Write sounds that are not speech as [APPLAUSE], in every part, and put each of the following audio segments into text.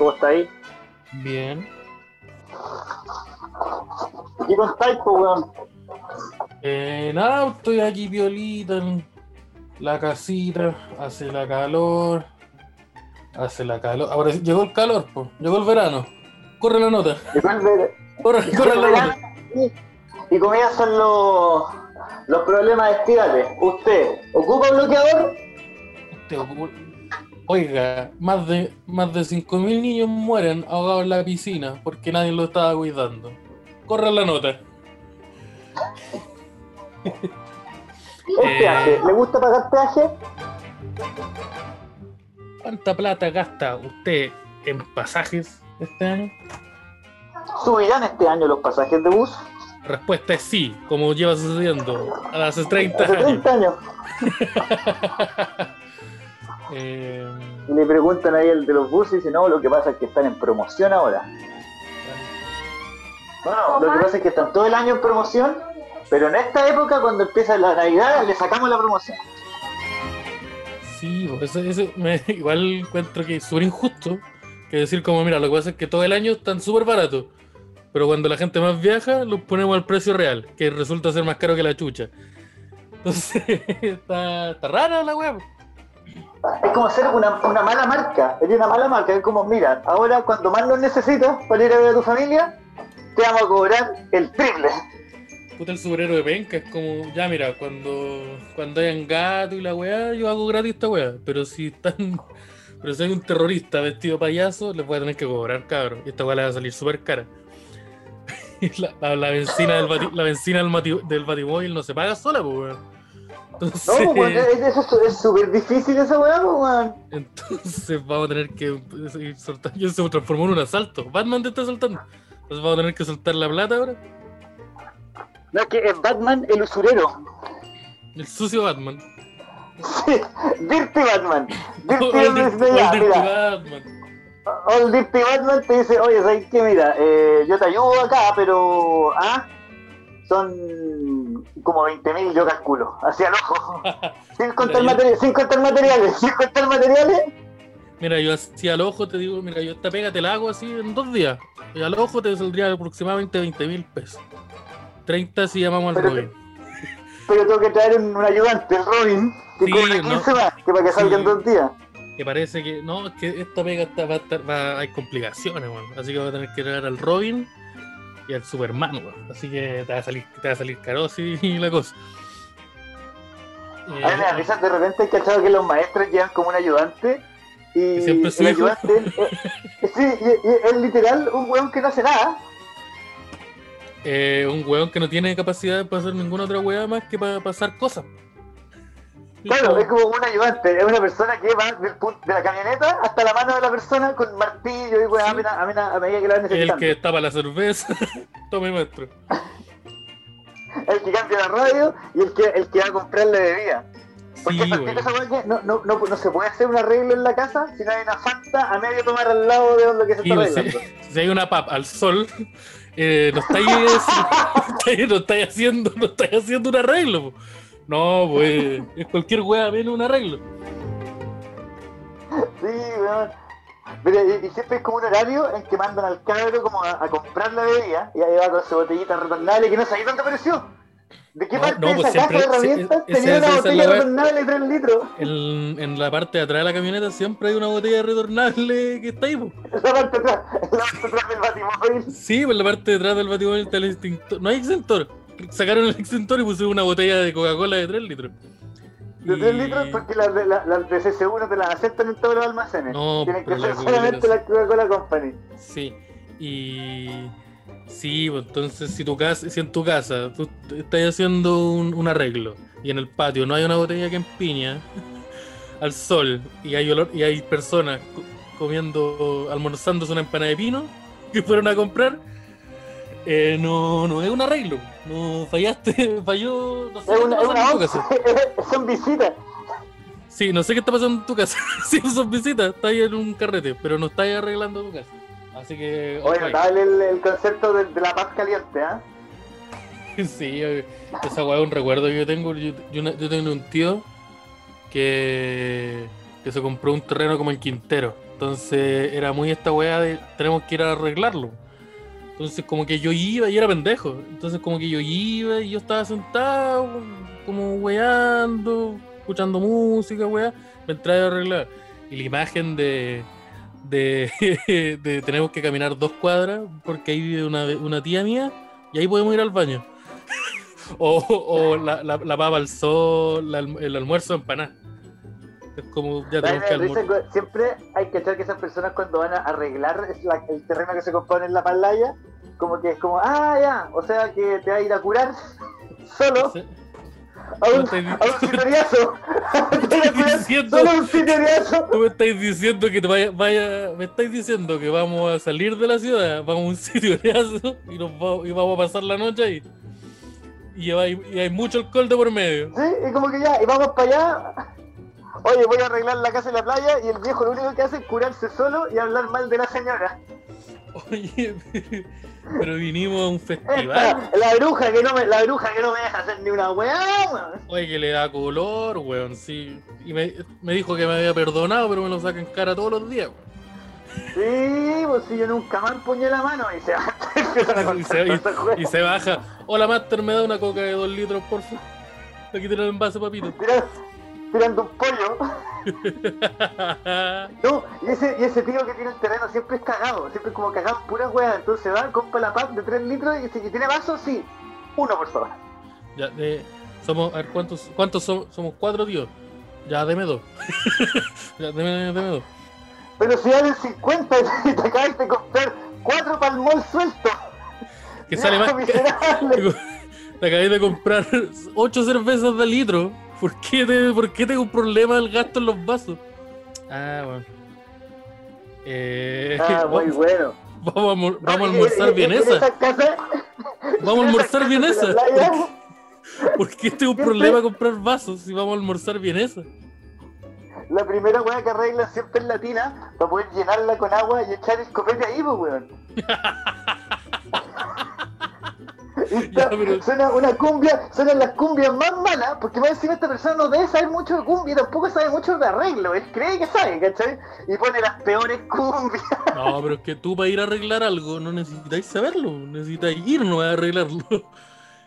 ¿Cómo está ahí? Bien. ¿Qué contáis, po, weón? Eh, nada, estoy aquí violita en la casita, hace la calor, hace la calor. Ahora llegó el calor, pues, llegó el verano. Corre la nota, Llegó el ver- corre, corre la nota. Y comienzan los, los problemas estivales. ¿Usted ocupa bloqueador? Te ocu- Oiga, más de, más de 5.000 niños mueren ahogados en la piscina porque nadie lo estaba cuidando. Corre la nota. ¿El Eh. peaje? ¿Le gusta pagar peaje? ¿Cuánta plata gasta usted en pasajes este año? ¿Subirán este año los pasajes de bus? Respuesta es sí, como lleva sucediendo hace 30 Hace años. 30 años. [LAUGHS] Eh, Y le preguntan ahí el de los buses y dice, no, lo que pasa es que están en promoción ahora. No, no, lo que pasa es que están todo el año en promoción, pero en esta época, cuando empieza la Navidad, le sacamos la promoción. sí, pues eso, eso [LAUGHS] me- igual encuentro que es súper injusto que decir como, mira, lo que pasa es que todo el año están súper baratos, pero cuando la gente más viaja, los ponemos al precio real, que resulta ser más caro que la chucha. Entonces, [LAUGHS] está, está rara la web. Es como ser una, una mala marca, es una mala marca, es como, mira, ahora cuando más lo necesitas para ir a ver a tu familia, te vamos a cobrar el triple. Puta el superhéroe penca, es como, ya mira, cuando, cuando hayan gato y la weá, yo hago gratis esta weá. Pero si están. [LAUGHS] Pero si hay un terrorista vestido payaso, les voy a tener que cobrar, cabrón. Y esta weá le va a salir súper cara. [LAUGHS] La, la, benzina del bati- la benzina batimóvil no se paga sola, pues weón. Entonces, No, pues, eso es súper difícil esa weá, pues, weón. entonces vamos a tener que seguir soltando. Yo se transformó en un asalto. Batman te está asaltando. Entonces vamos a tener que soltar la plata ahora. No, es que es Batman el usurero. El sucio Batman. Sí, Dirty Batman. Dirty All Batman Dirty- ya, All Dirty Batman. All Dirty Batman te dice, oye, ¿sabes qué? Mira, eh, yo te ayudo acá, pero, ah, son como 20.000 yo calculo, hacia el ojo. [LAUGHS] Sin contar, Mira, yo- sin contar materiales, sin contar materiales. Mira, yo así al ojo te digo, mira, yo esta pega te la hago así en dos días. Y al ojo te saldría aproximadamente 20 mil pesos. 30 si llamamos al Pero- Robin. Pero tengo que traer un, un ayudante, el Robin, que Sí, cobra no. 15 más, que para que salgan Sí. dos días. Que parece que. No, es que esta pega está, va a estar. va- hay complicaciones, weón. Así que va a tener que traer al Robin y al Superman, weón. Así que te va a salir, te va a salir caro así [LAUGHS] la cosa. Eh, A da risa, de repente he cachado que los maestros llevan como un ayudante y siempre el [LAUGHS] sí, y es literal un weón que no hace nada. eh, un weón que no tiene capacidad para hacer ninguna otra weá más que para pasar cosas. Claro, es como un ayudante, es una persona que va del punto, de la camioneta hasta la mano de la persona con martillo y weón, Sí. a, medida- a, medida- a medida que la van El necesitando. que tapa la cerveza. [LAUGHS] Tome maestro. El que cambia la radio y el que, el que va a comprar la bebida. Porque Sí, weá que no, no, no, no se puede hacer un arreglo en la casa si no hay una fanta a medio tomar al lado de donde que se Sí, está si, arreglando. si hay una pap al sol, eh, no estáis, [LAUGHS] no estáis haciendo, no estáis haciendo un arreglo. po. No, pues es cualquier wea menos un arreglo. Sí, weón. Mira, y, y siempre es como un horario en que mandan al cabro como a, a comprar la bebida y ahí va con su botellita retornable que no sabía dónde apareció. ¿De qué No, parte no, de pues esa caja de herramientas ese- tenía una esa es botella la retornable de 3 litros? En, en la parte de atrás de la camioneta siempre hay una botella retornable que está ahí. po. Esa parte atrás, la parte atrás del batimóvil. Sí, por la parte de atrás del batimóvil está el extintor. No hay extintor. Sacaron el extintor y pusieron una botella de Coca-Cola de 3 litros. De 3 Y- litros porque las de, la- las de CC1 no te las aceptan en todos los almacenes. No, Tienen que ser solamente la Coca-Cola Company. Sí, y sí, pues entonces si tu casa, si en tu casa tú estás haciendo un, un arreglo y en el patio no hay una botella que empiña [LAUGHS] al sol y hay olor, y hay personas co- comiendo, almorzándose una empanada de pino que fueron a comprar, eh, no, no es un arreglo, no fallaste, [LAUGHS] falló, no sé Es qué una, es una en tu casa. [LAUGHS] once, son visitas. Sí, no sé qué está pasando en tu casa. [LAUGHS] Si son visitas, estás ahí en un carrete, pero no estás arreglando tu casa. Así que. Oye, notable el, el concepto de, de la paz caliente, ¿ah? Sí, eh, esa weá es un recuerdo que yo tengo. Yo, yo tengo un tío que que se compró un terreno como en Quintero. Entonces era muy esta weá de tenemos que ir a arreglarlo. Entonces como que yo iba y era pendejo. Entonces como que yo iba y yo estaba sentado, como weando, escuchando música, weá, me entraba a arreglar. Y la imagen de, de, [LAUGHS] de tenemos que caminar dos cuadras porque ahí vive una, una tía mía y ahí podemos ir al baño. [LAUGHS] o o la, la, la papa al sol, el almuerzo empanada. Es como ya Da tenemos que risa almorzar. que Siempre hay que echar que esas personas cuando van a arreglar la- el terreno que se compone en la playa, como que es como, ah, ya, o sea que te va a ir a curar [LAUGHS] solo a un, No te- a un. [LAUGHS] [LAUGHS] Te diciendo- solo. Tú me estáis diciendo que te vaya, vaya, me estáis diciendo que vamos a salir de la ciudad, vamos a un sitio de y, nos va- y vamos a pasar la noche ahí. Y hay, y hay mucho alcohol de por medio. Sí, y como que ya, y vamos para allá. Oye, voy a arreglar la casa en la playa y el viejo lo único que hace es curarse solo y hablar mal de la señora. Oye, pero vinimos a un Esta, festival. la bruja que no me, la bruja que no me deja hacer ni una weá. Oye, que le da color, weón, sí. Y me, me dijo que me había perdonado, pero me lo saca en cara todos los días, weón. Sí, pues si yo nunca más empuñé la mano y se va [LAUGHS] empiezan a Y se, y- y baja. Hola, Master, me da una coca de dos litros, por favor. Aquí tiene el envase, papito. Tira- tirando un pollo. [LAUGHS] No, y ese, y ese tío que tiene el terreno siempre es cagado, siempre es como cagado puras weas. Entonces va, compra la pack de 3 litros y que tiene vaso, sí. Uno, por favor. Ya, de, somos, a ver, ¿cuántos, cuántos somos? Somos cuatro, tío. Ya, deme dos. [LAUGHS] ya, deme, deme dos. Pero si valen 50 y [LAUGHS] te acabas de comprar 4 para el mall suelto. Que sale más. Te acabé de comprar ocho cervezas de litro. ¿Por qué, te, ¿Por qué tengo un problema del gasto en los vasos? Ah, bueno. Eh, Ah, [LAUGHS] muy vamos, bueno. vamos a, vamos a y- almorzar y- y- bien en esa. esas casas- Vamos a almorzar bien casas de esa. la playa, [LAUGHS] ¿Por qué tengo un problema comprar vasos si vamos a almorzar bien esa? La primera weá que arreglan siempre es la tina para poder llenarla con agua y echar el copete ahí, pues weón. [LAUGHS] [LAUGHS] Está- Ya, pero- [LAUGHS] Suena una cumbia, suenan las cumbias más malas, porque más encima esta persona no debe saber mucho de cumbia y tampoco sabe mucho de arreglo, él cree que sabe, ¿cachai? Y pone las peores cumbias. [LAUGHS] No, pero es que tú para ir a arreglar algo no necesitáis saberlo, necesitáis irnos a arreglarlo.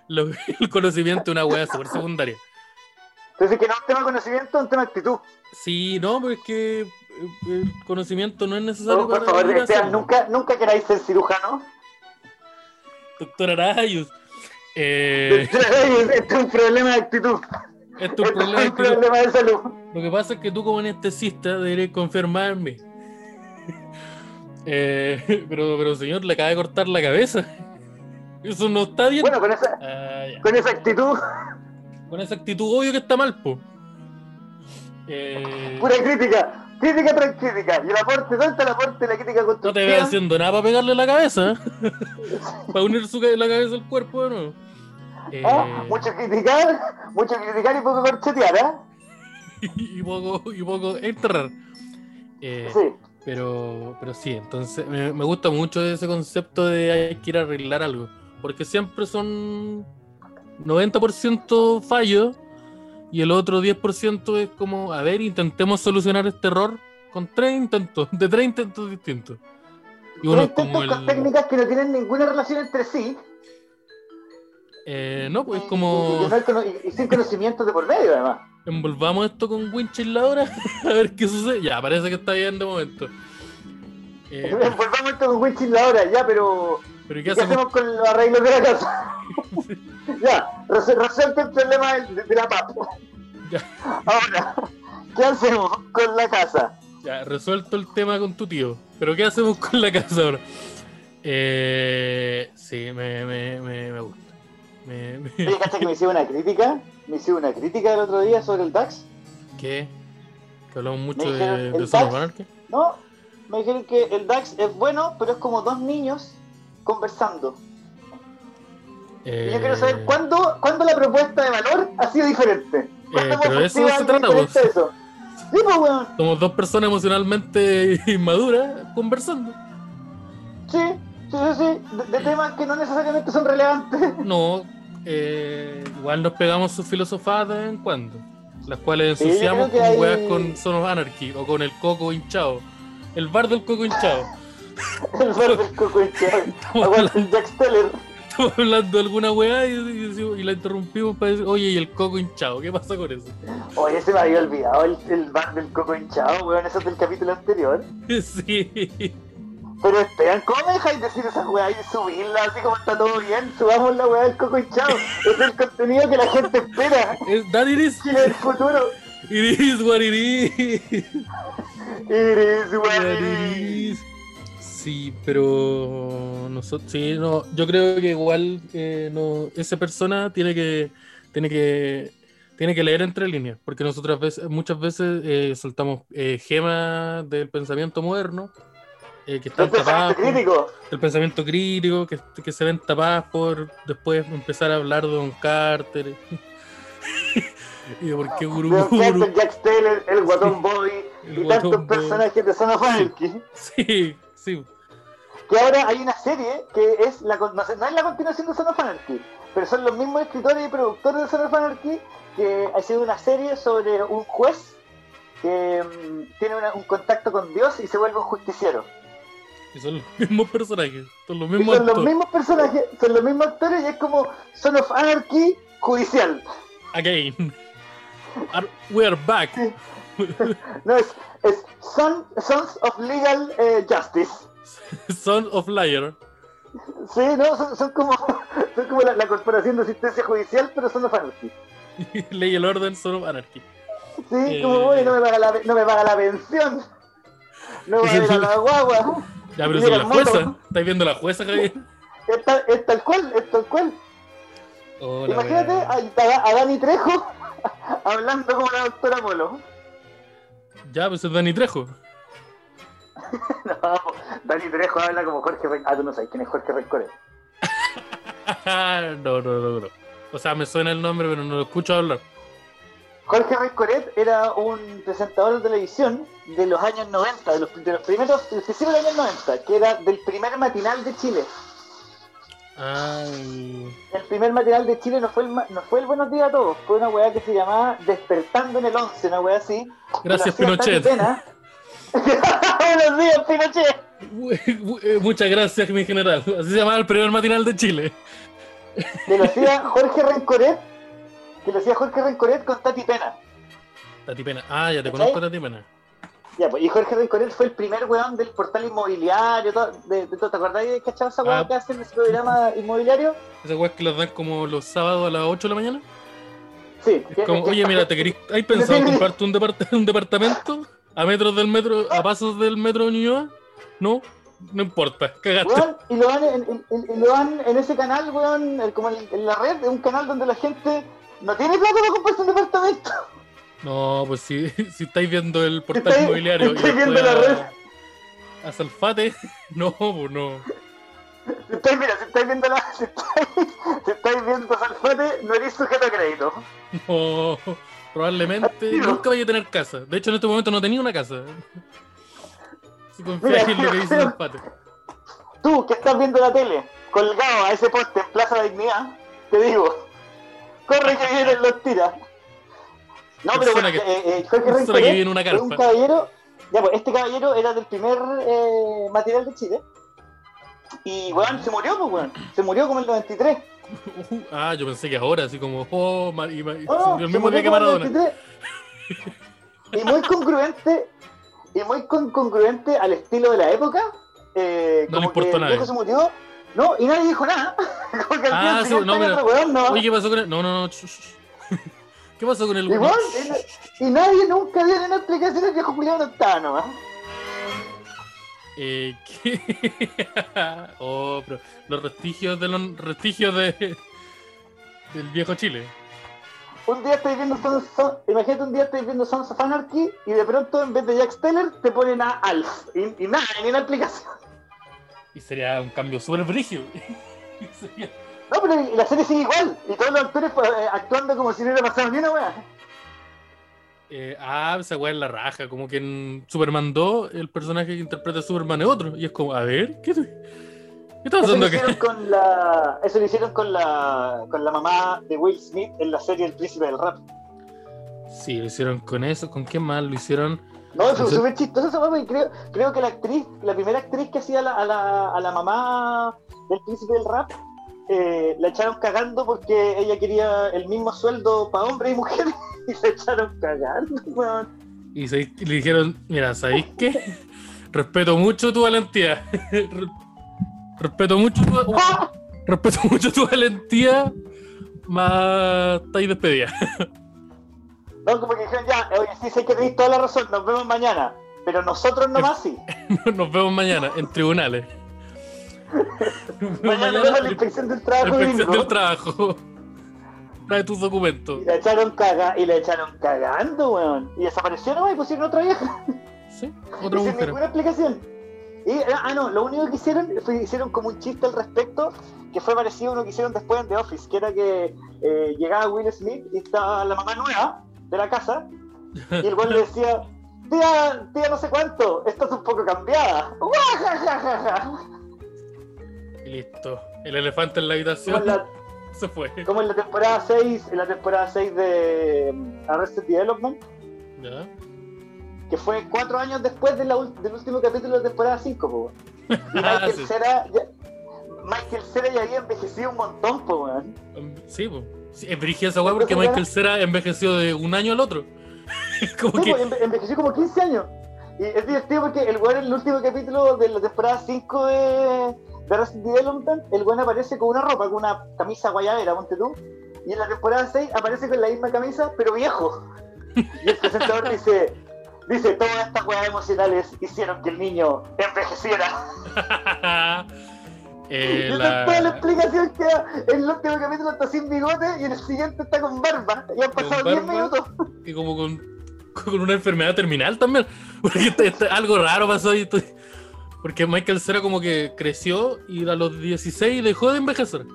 Lo- el conocimiento es una weá súper secundaria. Entonces que no es un tema de conocimiento, es un tema de actitud. Sí, no, pero es que eh, el conocimiento no es necesario No, por para favor, ir nunca, nunca queráis ser cirujano. Doctor Arayus. Eh, [LAUGHS] este es un problema de actitud. esto es un Este problema es un que- problema de salud. Lo que pasa es que tú como anestesista deberías mí. Eh, [LAUGHS] pero, pero señor, le acaba de cortar la cabeza. Eso no está bien. Bueno, con esa, Ah, con esa actitud, Con esa actitud obvio que está mal, po. Eh, pura crítica. Crítica tras crítica. Y el aporte, ¿dónde está el aporte de la crítica no te constructiva? ve haciendo nada para pegarle la cabeza. ¿eh? [LAUGHS] para unir su, la cabeza al cuerpo de nuevo. Eh, Ah, Mucho criticar, mucho criticar y poco corchetear, ¿ah? [LAUGHS] y, poco, y poco enterrar. Eh, Sí. Pero, pero sí, entonces me, me gusta mucho ese concepto de hay que ir a arreglar algo. Porque siempre son 90% fallos y el otro 10% es como, a ver, intentemos solucionar este error con tres intentos, de tres intentos distintos. Y uno es Pero como intentos con el. técnicas que no tienen ninguna relación entre sí. eh, no, pues es como. Y, sin conocimiento de por medio, además. Envolvamos esto con winches ahora [LAUGHS] a ver qué sucede. Ya, parece que está bien de momento. Eh, [LAUGHS] Volvamos esto con Winchin la hora, ya, pero. pero ¿y ¿Qué qué hacemos hacemos? con los arreglos de la casa? [LAUGHS] ya, res- resuelto el problema de, de la papa. Ya. Ahora, ¿qué hacemos con la casa? Ya, resuelto el tema con tu tío. Pero ¿qué hacemos con la casa ahora? Eh, sí, me, me, me, me gusta. Me, me- Oye, ¿cachai que me hicieron una crítica? Me hicieron una crítica el otro día sobre el DAX. ¿Qué? Que hablamos mucho Me de, de DAX. No, me dijeron que el DAX es bueno, pero es como dos niños conversando. Eh, yo quiero saber cuándo, cuándo la propuesta de valor ha sido diferente. ¿Cuándo Eh, pero eso se trata, vos. eso? Sí, pues. Somos dos personas emocionalmente [LAUGHS] inmaduras conversando. Sí, sí, sí, sí. De, de temas que no necesariamente son relevantes. [LAUGHS] No, eh, igual nos pegamos sus filosofadas de vez en cuando. las cuales Sí, ensuciamos que con hay- weas con Son of Anarchy o con el coco hinchado. El bar del coco hinchado. [LAUGHS] El bar del coco hinchado. Aguanta el Jack Steller. Estamos hablando de alguna weá y, y y la interrumpimos para decir, oye, y el coco hinchado, ¿qué pasa con eso? Oye, se me había olvidado el, el bar del coco hinchado, weón. Eso es del capítulo anterior. [LAUGHS] Sí. Pero esperan, ¿cómo me dejáis decir esa weá y subirla así como está todo bien? Subamos la weá del coco hinchado. [LAUGHS] es el contenido que la gente espera. Es- That it is. Del futuro. It is what it is. What it is. Sí, pero nosotros, sí, no, yo creo que igual eh, no, esa persona tiene que, tiene que, tiene que leer entre líneas, porque nosotras veces, muchas veces eh, soltamos eh, gemas del pensamiento moderno eh, que están tapadas por- crítico. el pensamiento crítico, que, que se ven tapadas por después empezar a hablar de Don Carter [LAUGHS] y de por qué Guru Guru. Jack Steller, el Guatón Boy El y tantos personajes de Son of Anarchy. Sí, sí. Que ahora hay una serie que es la, no, sé, no es la continuación de Son of Anarchy, pero son los mismos escritores y productores de Son of Anarchy que ha sido una serie sobre un juez que mm, tiene una- un contacto con Dios y se vuelve un justiciero. Y son los [LAUGHS] mismos personajes, son los Y mismos son los actores. mismos personajes, son los mismos actores y es como Son of Anarchy judicial. Again. [LAUGHS] Are- we are back. [LAUGHS] No, es, es Son- Sons of Legal eh, Justice. Son of Liar. Sí, no, son, son como, [LAUGHS] son como la, la corporación de asistencia judicial, pero son of Anarchy. [LAUGHS] Ley y el orden, Son of Anarchy. Sí, Eh. como oye, no me paga la, no me paga la pensión. No me paga la guagua. [LAUGHS] Ya, pero son la jueza. ¿Estáis viendo la jueza, Javier? Es tal, es tal cual, es tal cual. Hola, Imagínate wea. a, a Dani Trejo hablando como la doctora Polo. Ya, pues es Dani Trejo. [LAUGHS] No, Dani Trejo habla como Jorge Ren- Ah, tú no sabes quién es Jorge Rencoret. [LAUGHS] no, no, no, no. O sea, me suena el nombre, pero no lo escucho hablar. Jorge Rencoret era un presentador de televisión de los años 90, de los, de los primeros, del principio de los años 90, que era del primer matinal de Chile. Ay. El primer matinal de Chile no fue el, no fue el Buenos Días a todos, fue una weá que se llamaba Despertando en el 11, una weá así. Gracias, Pinochet. [LAUGHS] Buenos días, Pinochet. Eh, Muchas gracias, mi general. Así se llamaba el primer matinal de Chile. Que lo hacía [LAUGHS] Jorge Rencoret, que lo hacía Jorge Rencoret con Tati Pena. Tati Pena. Ah, ya te ¿Cachai? conozco, Tati Pena. Ya, pues, y Jorge Rencoret fue el primer weón del portal inmobiliario, todo, de, de todo. ¿te acordás de cachar esa weá Ah. que hacen ese programa inmobiliario? Esas weas que las dan como los sábados a las 8 de la mañana. Sí. que- Como, oye, mira, ¿te querís, ¿hay pensado [LAUGHS] en comprarte un, depart- [LAUGHS] un departamento a metros del metro, a pasos del metro de Ñuñoa? No, no importa, cagaste. Weón, y lo dan en, en- en- y lo dan en ese canal, weón, como en, la red, un canal donde la gente no tiene plata para comprarse un departamento. No, pues si, [LAUGHS] si estáis viendo el portal Estáis- inmobiliario estáis viendo la red. a, a Salfate, [LAUGHS] no, pues no. Si estáis, mira, si estáis viendo la, [LAUGHS] si estáis, si estáis viendo Salfate, no eres sujeto a crédito. No, probablemente nunca vaya a tener casa. De hecho, en este momento no tenía una casa. Si confías en lo que dice. Salfate. Tú, que estás viendo la tele, colgado a ese poste en Plaza de la Dignidad, te digo, corre que vienen los tiras. No, pero bueno, que- eh, eh, Jorge que una es un caballero, ya pues, este caballero era del primer eh, material de Chile. Y weón, se murió, pues weón. Se murió como el 93. Uh, ah, yo pensé que ahora, así como, oh, ma- y, murió el mismo día que el Maradona. 93. Y muy congruente, y muy con- congruente al estilo de la época. Eh, No le como importó a el nadie. viejo se murió, no, y nadie dijo nada. [LAUGHS] como que al Ah, sí, no. Oye, ¿qué pasó con el.? No, no, no. ¿Qué pasó con el Igual, y, y nadie nunca dio una explicación, el viejo Julián no estaba nomás. Eh, ¿qué? [LAUGHS] oh, pero los vestigios de los vestigios de del viejo Chile. Un día estáis viendo Sons, Son- imagínate un día estáis viendo Sons of Anarchy y de pronto en vez de Jack Steller te ponen a Alf. Y, y nada, ni una explicación. Y sería un cambio súper brígido. [LAUGHS] Sería- No, pero la serie sigue igual. Y todos los actores pues, eh, actuando como si no hubiera pasado ni una weá. eh, ah, esa weá es la raja. Como que en Superman 2 el personaje que interpreta a Superman es otro. Y es como, a ver, ¿qué, qué está Eso pasando lo hicieron con la, eso lo hicieron con la, con la mamá de Will Smith en la serie El Príncipe del Rap. Sí, lo hicieron con eso. ¿Con qué más? Lo hicieron. No, fue súper chistoso esa mamá. Creo, creo que la actriz, la primera actriz que hacía a la, a la, mamá del príncipe del rap, eh, la echaron cagando porque ella quería el mismo sueldo para hombres y mujeres [LAUGHS] y se echaron cagando, Y, le dijeron, mira, ¿sabéis qué? Respeto mucho tu valentía. [LAUGHS] Respeto mucho tu, [LAUGHS] respeto mucho tu valentía, más estáis despedida. No, como que dijeron ya, oye, sí sé que tenéis toda la razón, nos vemos mañana. Pero nosotros nomás sí. nos vemos mañana en tribunales. Mañana, mañana la inspección del trabajo. La inspección del trabajo. Trae tus documentos. Y la echaron caga y la echaron cagando, weón. Y desapareció nomás y pusieron otra vieja. Sí, [LAUGHS] otra mujer. Sin ninguna explicación. Y, ah, no, lo único que hicieron fue hicieron como un chiste al respecto, que fue parecido a uno que hicieron después en The Office, que era que eh, llegaba Will Smith y estaba la mamá nueva de la casa, y el güey le decía, tía, tía no sé cuánto, estás un poco cambiada. [LAUGHS] Y listo. El elefante en la habitación [LAUGHS] se fue. Como en la temporada 6, en la temporada 6 de um, Arrested Development. ¿Ya? que fue cuatro años después del último capítulo de temporada 5, Y [LAUGHS] Michael, Cera, ya, Michael Cera ya había envejecido un montón, po, weón. Sí, pues. Sí, es esa weá porque Michael Cera envejeció de un año al otro. [LAUGHS] como que... envejeció como 15 años. Y es divertido porque el weón en el último capítulo de la temporada 5 de, de Resident Development, el weón aparece con una ropa, con una camisa guayabera, ponte tú. Y en la temporada 6 aparece con la misma camisa, pero viejo. Y el presentador dice, Dice, todas estas weas emocionales hicieron que el niño envejeciera. [LAUGHS] eh, la... toda la explicación que en el último capítulo está sin bigote y en el siguiente está con barba. Y han pasado 10 minutos. Y como con, [LAUGHS] con, una enfermedad terminal también. [LAUGHS] Porque este, este, algo raro pasó ahí. Porque Michael Cera como que creció y a los 16 dejó de envejecer.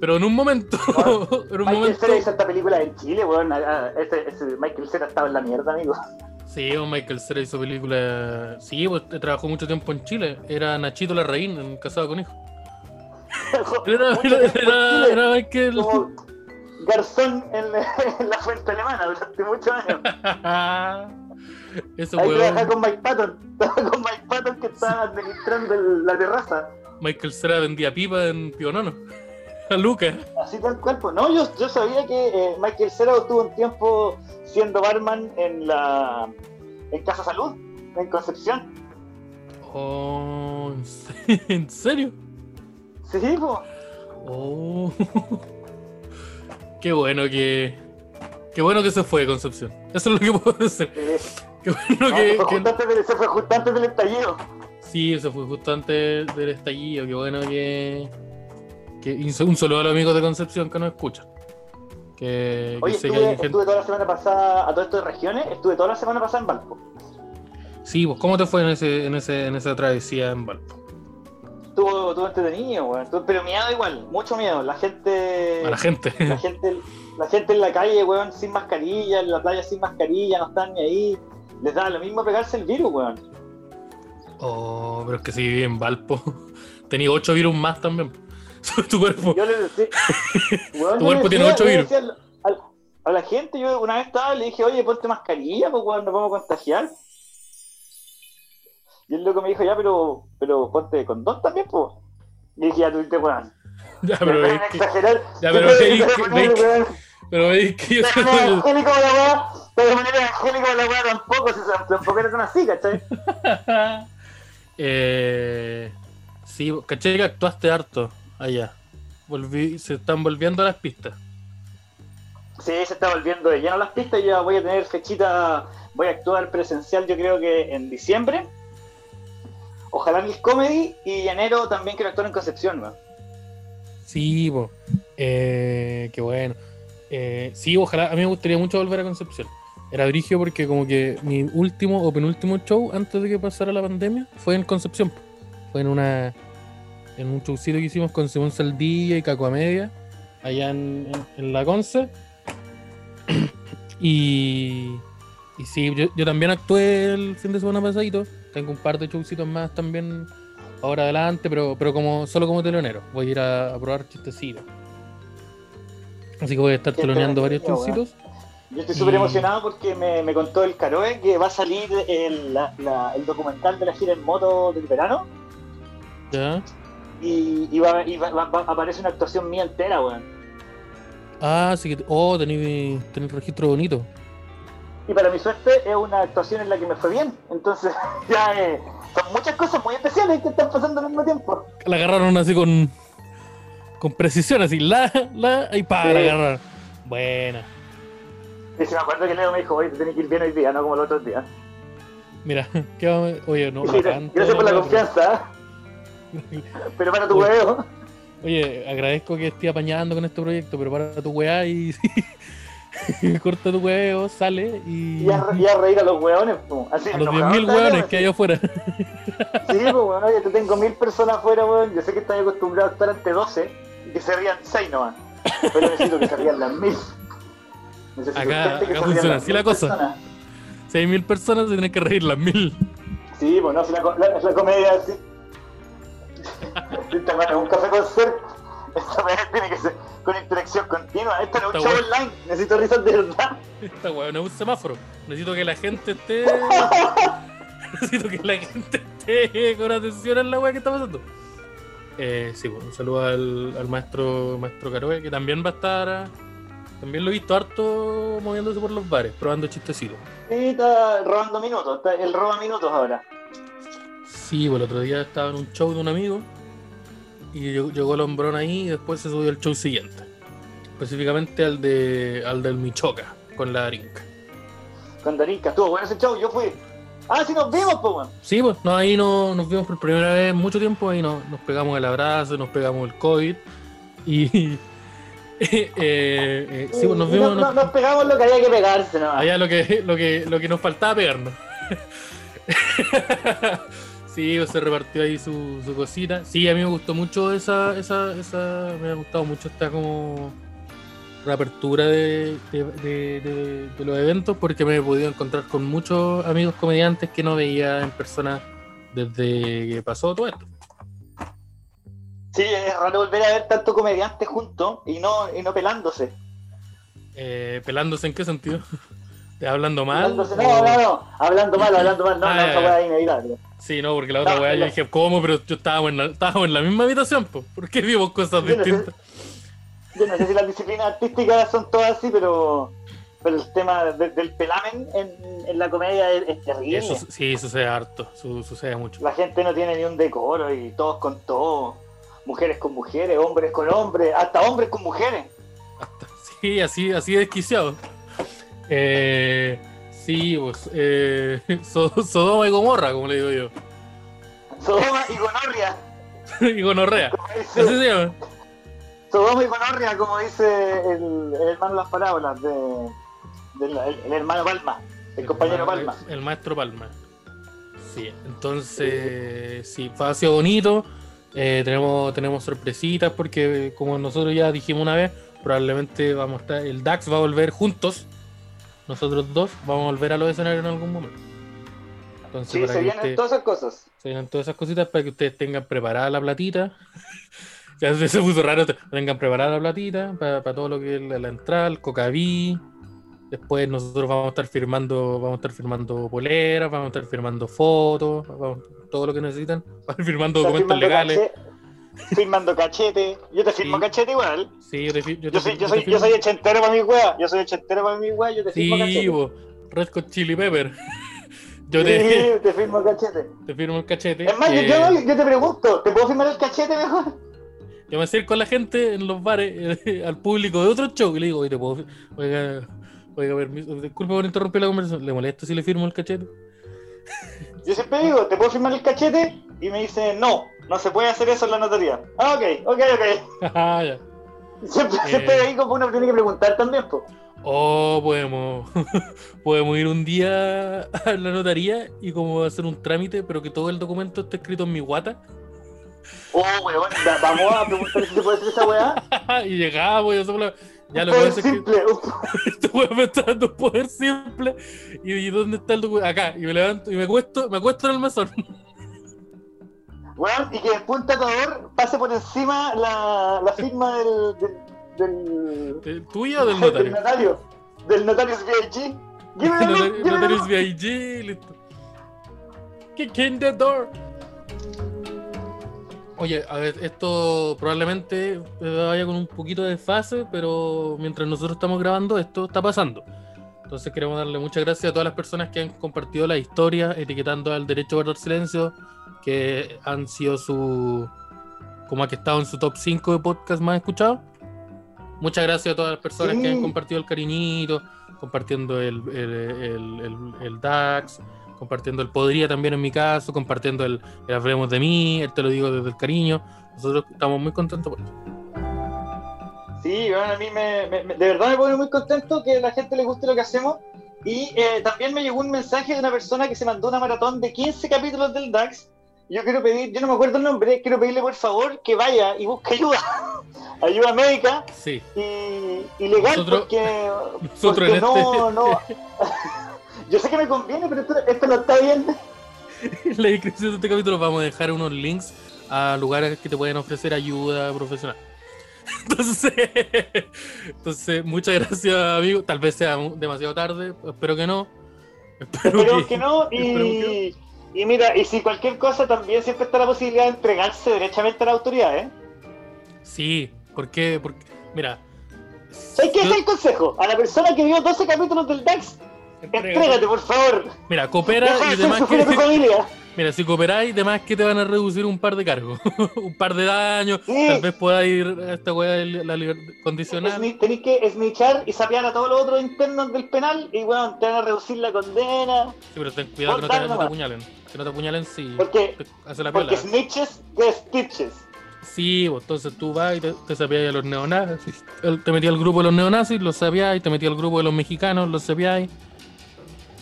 Pero en un momento. [LAUGHS] en un Michael momento... Cera hizo esta película en Chile, weón. Este, este, Michael Cera estaba en la mierda, amigo. Sí, Michael Cera hizo película. Sí, pues trabajó mucho tiempo en Chile. Era Nachito Larraín en Casado con Hijo. [LAUGHS] era, era, era, Michael. Como garzón en [LAUGHS] en la fuente alemana durante muchos años. Eso, Ahí trabajaba con Mike Patton. [LAUGHS] con Mike Patton que estaba administrando la terraza. Michael Cera vendía pipa en Pionono. Lucas. [LAUGHS] Así tal cual, pues. No, yo, yo sabía que eh, Michael Cera estuvo un tiempo siendo barman en la en Casa Salud, en Concepción. Oh, ¿en [LAUGHS] serio? Sí, pues. Oh. Qué bueno que. Qué bueno que se fue Concepción. Eso es lo que puedo decir. Qué bueno que. Se fue justo antes del estallido. Sí, se fue justo antes del estallido. Qué bueno que un saludo a los amigos de Concepción que nos escuchan. Que, Oye, estuve, toda la semana pasada a todo esto de regiones, estuve toda la semana pasada en Valpo. Sí, pues ¿cómo te fue en, ese, en, ese, en esa travesía en Valpo? Estuvo, estuvo entretenido, weón. Pero miedo igual, mucho miedo. La gente. A la gente. La gente, la gente en la calle, weón, sin mascarilla, en la playa sin mascarilla, no están ni ahí. Les da lo mismo pegarse el virus, weón. Oh, pero es que si viví en Valpo. [LAUGHS] Tenía ocho virus más también. [LAUGHS] tu cuerpo. Yo le decía, [LAUGHS] tu cuerpo tiene 8 virus. A, la gente, yo una vez estaba y le dije, oye, ponte mascarilla, pues nos vamos a contagiar. Y el loco me dijo, ya, pero, pero ponte condón también, pues. Y dije, ya tuviste, weón. Ya, pero veis que... Ya, pero veis que... Pero veis que yo soy... pero de manera evangélico la weá tampoco, si tampoco eres así, ¿cachai? [LAUGHS] eh... Sí, caché que actuaste harto allá. Volví, se están volviendo las pistas. Sí, se está volviendo de lleno las pistas. Ya voy a tener fechita, voy a actuar presencial, yo creo que en diciembre. Ojalá Miss Comedy y enero también quiero actuar en Concepción, ¿no? Sí, eh, qué bueno. Eh, sí, ojalá, a mí me gustaría mucho volver a Concepción. Era brigio porque como que mi último o penúltimo show antes de que pasara la pandemia fue en Concepción. Fue en una en un showcito que hicimos con Simón Saldilla y Caco Media, allá en, la Conce. y, y sí, yo, también actué el fin de semana pasadito. Tengo un par de showcitos más también ahora adelante, pero, pero como solo como telonero. Voy a ir a, probar chistecitos. Así que voy a estar teloneando varios showcitos. Yo estoy súper emocionado porque me, me, contó el Caroe que va a salir el, el, documental de la gira en moto del verano. ¿Ya? Y, y, va, y va, aparece una actuación mía entera, weón. Ah, sí que. Oh, tenéis registro bonito. Y para mi suerte es una actuación en la que me fue bien. Entonces, [LAUGHS] ya eh, son muchas cosas muy especiales que están pasando al mismo tiempo. La agarraron así con. con precisión, así, la, la, y para la agarrar. Buena. Y si me acuerdo que Leo me dijo, oye, te tenés que ir bien hoy día, no como los otros días. Mira, [LAUGHS] ¿qué vamos Oye, no. gracias por la confianza. [LAUGHS] pero para tu huevo. Oye, agradezco que esté apañando con este proyecto, pero para tu weá y. [LAUGHS] corta tu huevo, sale y. Y a, reír a los hueones, Así, a los 10.000 hueones que hay afuera. Sí, pues, bueno, oye, te tengo mil personas afuera, weón. Yo sé que estás acostumbrado a estar ante 12 y que se rían 6 nomás. Pero necesito que se rían las acá, acá funciona así la cosa. Si hay mil personas, se tienen que reír las mil. Sí, pues no, si la, la, la comedia [LAUGHS] así. un café con suerte. Esta tiene que ser con interacción continua. Esto no es un show online. Necesito risas de verdad. Esta weón no es un semáforo. Necesito que la gente esté. [LAUGHS] Necesito que la gente esté con atención en la weá que está pasando. Eh, sí, bueno, un saludo al, al maestro maestro Caroe, que también va a estar. También lo he visto harto moviéndose por los bares, probando chistecitos. Sí, está robando minutos, está, él roba minutos ahora. Sí, pues el otro día estaba en un show de un amigo y llegó el hombrón ahí y después se subió al show siguiente. Específicamente al de al del Michoca, con la Darinka. Con Darinka, estuvo bueno ese show, yo fui. Ah, sí, nos vimos, pues, Sí, pues, no, ahí no, nos vimos por primera vez en mucho tiempo, ahí no, nos pegamos el abrazo, nos pegamos el COVID y. [LAUGHS] Eh, eh, sí, pues nos vimos. No, nos... pegamos lo que había que pegarse, ¿no? Allá lo que, lo que, lo que nos faltaba pegarnos. [LAUGHS] Sí, pues, se repartió ahí su, su, cosita. Sí, a mí me gustó mucho esa, esa, esa, me ha gustado mucho esta como reapertura de, de, los eventos porque me he podido encontrar con muchos amigos comediantes que no veía en persona desde que pasó todo esto. Sí, es raro volver a ver tanto comediantes juntos y no, y no pelándose. Eh, ¿Pelándose en qué sentido? ¿Hablando mal? no, no, no, hablando mal, hablando mal, no, no, esa weá inevitable. Sí, no, porque la otra weá yo dije, ¿cómo? Pero yo estábamos en la, estábamos en la misma habitación, pues. ¿por qué vimos cosas distintas? yo no sé si las disciplinas artísticas son todas así, pero, pero el tema del pelamen en, en, la comedia es, terrible. Eso, sí, sucede harto, sucede mucho. La gente no tiene ni un decoro y todos con todos, mujeres con mujeres, hombres con hombres, hasta hombres con mujeres. sí, así, así desquiciado. Eh, sí, pues, eh, [LAUGHS] Sodoma y Gomorra, como le digo yo. Sodoma y Gonorria. [LAUGHS] y Gonorrea. Así se llama. Sodoma y Gonorria, como dice el, hermano de las parábolas, de, el, hermano Palma, el, compañero Palma. El, maestro Palma. Sí, entonces, sí, fue sido bonito. Eh, tenemos, tenemos sorpresitas porque, como nosotros ya dijimos una vez, probablemente vamos a estar, el DAX va a volver juntos nosotros dos vamos a volver a los escenarios en algún momento. Entonces, sí, se vienen todas esas cosas. Se vienen todas esas cositas para que ustedes tengan preparada la platita. [LAUGHS] ya se puso raro, tengan preparada la platita para, todo lo que es la, entrada, el cocaví. Después nosotros vamos a estar firmando, vamos a estar firmando poleras, vamos a estar firmando fotos, todo lo que necesitan, [LAUGHS] vamos firmando documentos legales firmando cachete. Yo te firmo cachete igual. Sí, yo te, yo yo soy, yo soy, yo soy ochentero para mi wea. Yo soy ochentero para mi wea. Yo te firmo cachete. Sí, Red Hot Chili Pepper. [LAUGHS] Yo te, sí, [LAUGHS] te firmo el cachete. Te firmo el cachete. Es más, yo, yo, te pregunto, ¿te puedo firmar el cachete mejor? Yo me acerco a la gente en los bares, al público de otro show, y le digo, oye, te puedo. Oiga, oiga, permiso, disculpe por interrumpir la conversación. ¿Le molesta si le firmo el cachete? Yo siempre digo, ¿te puedo firmar el cachete? Y me dice, no, no se puede hacer eso en la notaría. Ah, ok, ok, ok. [LAUGHS] Ah, ya. Siempre, eh... ahí como uno tiene que preguntar también, pues. Oh, podemos, [LAUGHS] podemos ir un día a la notaría y como hacer un trámite, pero que todo el documento esté escrito en mi guata. Oh, weón, vamos a preguntar si se puede hacer esa weá. [LAUGHS] y llegamos, yo solo. Ya lo poder simple. Que... [LAUGHS] este weón me está dando un poder simple. ¿Y, ¿Y, dónde está el documento? Acá. Y me levanto y me acuesto, me acuesto en el mesón. [LAUGHS] Bueno, y que el punto atador pase por encima la, la firma del, del, del... ¿Tuyo o del [LAUGHS] notario? del VIG. Give me the Notarius look. VIG, listo. Kick in the door. Oye, a ver, esto probablemente eh, vaya con un poquito de fase, pero mientras nosotros estamos grabando, esto está pasando. Entonces queremos darle muchas gracias a todas las personas que han compartido la historia, etiquetando al derecho a guardar silencio, que han sido su. como que estado en su top 5 de podcast más escuchados. Muchas gracias a todas las personas que han Sí. compartido el cariñito, compartiendo el, el- el- el DAX, compartiendo el Podría también en mi caso, compartiendo el, el Hablemos de mí, el Te lo digo desde el cariño. Nosotros estamos muy contentos por eso. Sí, bueno, a mí me, me- me- de verdad me pone muy contento que a la gente le guste lo que hacemos. Y eh, también me llegó un mensaje de una persona que se mandó una maratón de 15 capítulos del DAX. Yo quiero pedir, yo no me acuerdo el nombre, quiero pedirle por favor que vaya y busque ayuda, [LAUGHS] ayuda médica Sí, y, y legal, Nosotros- porque, [LAUGHS] nosotros porque no, este- no. [LAUGHS] Yo sé que me conviene, pero esto, esto no está bien. en [LAUGHS] la descripción de este capítulo vamos a dejar unos links a lugares que te pueden ofrecer ayuda profesional. [LAUGHS] Entonces, entonces muchas gracias, amigo. Tal vez sea demasiado tarde, espero que no. Espero que- que no. Y, [LAUGHS] y mira, y si cualquier cosa también siempre está la posibilidad de entregarse derechamente a la autoridad, ¿eh? Sí, porque, porque mira. ¿Sabes qué yo- es el consejo? A la persona que vio 12 capítulos del DAX, entrégate, por favor. Mira, coopera Deja y demás tu que. familia. Mira, si cooperáis, demás que te van a reducir un par de cargos, [LAUGHS] un par de daños. Sí. Tal vez pueda ir a esta weá de la libertad condicional. Tenéis que snitchar y sapear a todos los otros internos del penal y bueno, te van a reducir la condena. Sí, pero ten cuidado que no te, no apuñalen. Que no te apuñalen, sí. Porque, Te hace la porque snitches de stitches. Sí, pues, entonces tú vas y te, te sapeáis a los neonazis. Te metí al grupo de los neonazis, los sapeáis. Te metí al grupo de los mexicanos, los sapeáis.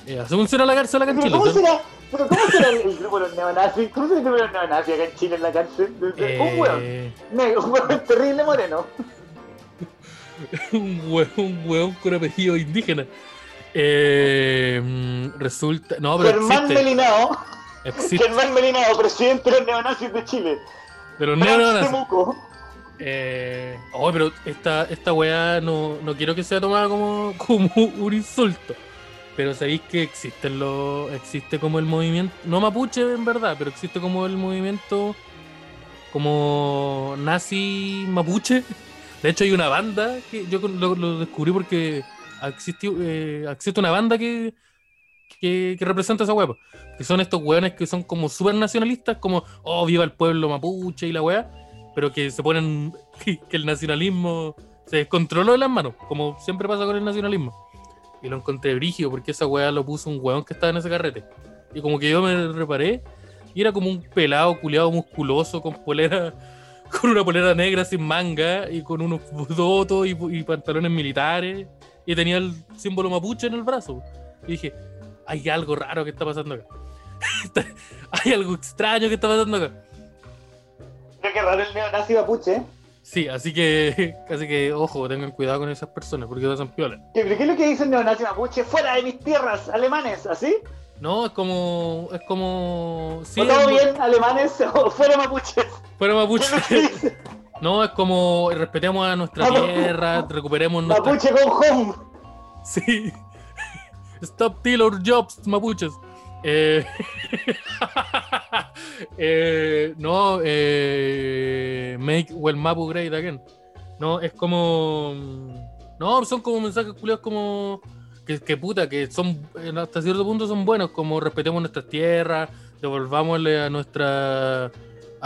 Eh, así funciona la cárcel acá en Chile. ¿cómo será? ¿Pero cómo será el, grupo de los neonazis? ¿Cómo será el grupo de los neonazis acá en Chile en la cárcel? Un hueón. Eh, Negro, un hueón terrible moreno. [LAUGHS] un hueón, un hueón con apellido indígena. Eh, mm, resulta. No, pero Germán existe. Melinao. Existe. Germán Melinao, presidente de los neonazis de Chile. De los neonazis. Eh, oh, pero esta, esta weá no, no quiero que sea tomada como, como un insulto. Pero sabéis que existen los. existe como el movimiento. No mapuche en verdad, pero existe como el movimiento. como nazi mapuche. [LAUGHS] De hecho hay una banda que yo lo, descubrí porque existe, eh, existe una banda que, que, que representa esa po. Que son estos weones que son como súper nacionalistas, como, oh, viva el pueblo mapuche y la weá pero que se ponen [LAUGHS] que el nacionalismo se descontroló de las manos, como siempre pasa con el nacionalismo. Y lo encontré brigio porque esa weá lo puso un weón que estaba en ese carrete. Y como que yo me reparé y era como un pelado culiado musculoso con polera, [LAUGHS] con una polera negra sin manga y con unos dotos y, pantalones militares y tenía el símbolo mapuche en el brazo. Y dije, hay algo raro que está pasando acá. [LAUGHS] hay algo extraño que está pasando acá. Mira qué raro el neonazi mapuche, ¿eh? Sí, así que, [LAUGHS] así que, ojo, tengan cuidado con esas personas porque pasan piola. ¿Qué, pero ¿Qué es lo que dice el neonazi mapuche? ¡Fuera de mis tierras, alemanes! ¿Así? No, es como, es como, sí, ¿O todo es- bien, alemanes [LAUGHS] o fuera mapuches? fuera mapuche. ¿Qué es lo que dice? [LAUGHS] No, es como respetemos a nuestra Mapu- tierra, recuperemos nuestra. Mapuche con home. Sí. Stop Taylor Jobs, mapuches. Eh, [LAUGHS] eh, no, eh, make well Mapu great again. No, es como. No, son como mensajes culiados como. Que, que puta, que son hasta cierto punto son buenos, como respetemos nuestras tierras, devolvámosle a nuestra.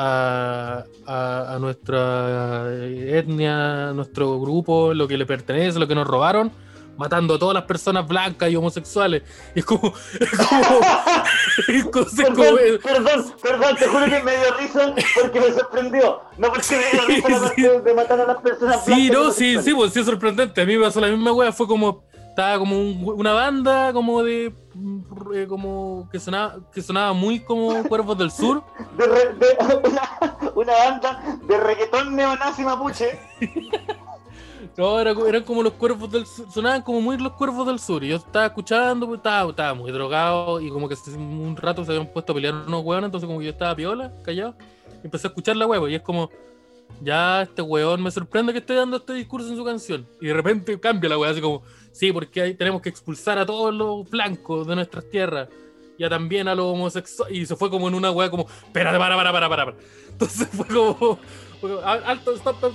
A, a- a nuestra etnia, a nuestro grupo, lo que le pertenece, lo que nos robaron, matando a todas las personas blancas y homosexuales. Es como. [LAUGHS] Es como. [LAUGHS] es como- es como- Perdón, perdón, perdón, te juro que me dio risa porque me sorprendió. No porque me dio risa la [LAUGHS] Sí. parte de matar a las personas Sí, blancas no, y sí, sí, pues sí es sorprendente. A mí me pasó la misma wea, fue como. Estaba como un- una banda como de. mm, eh, como que sonaba, que sonaba muy como Cuervos del Sur. De re- de- una, una banda de reggaetón neonazi mapuche. No, era, eran como los cuervos del sur, sonaban como muy los cuervos del sur. Y yo estaba escuchando, pues, estaba, estaba muy drogado y como que un rato se habían puesto a pelear unos hueones, entonces como yo estaba piola, callado, y empecé a escuchar la huevo y es como, ya este hueón me sorprende que esté dando este discurso en su canción. Y de repente cambia la hueá, así como, sí, porque ahí tenemos que expulsar a todos los blancos de nuestras tierras. Ya también a los homosexuales. Y se fue como en una weá como, espérate, para, para, para, para. [LAUGHS] Entonces fue como, alto, stop.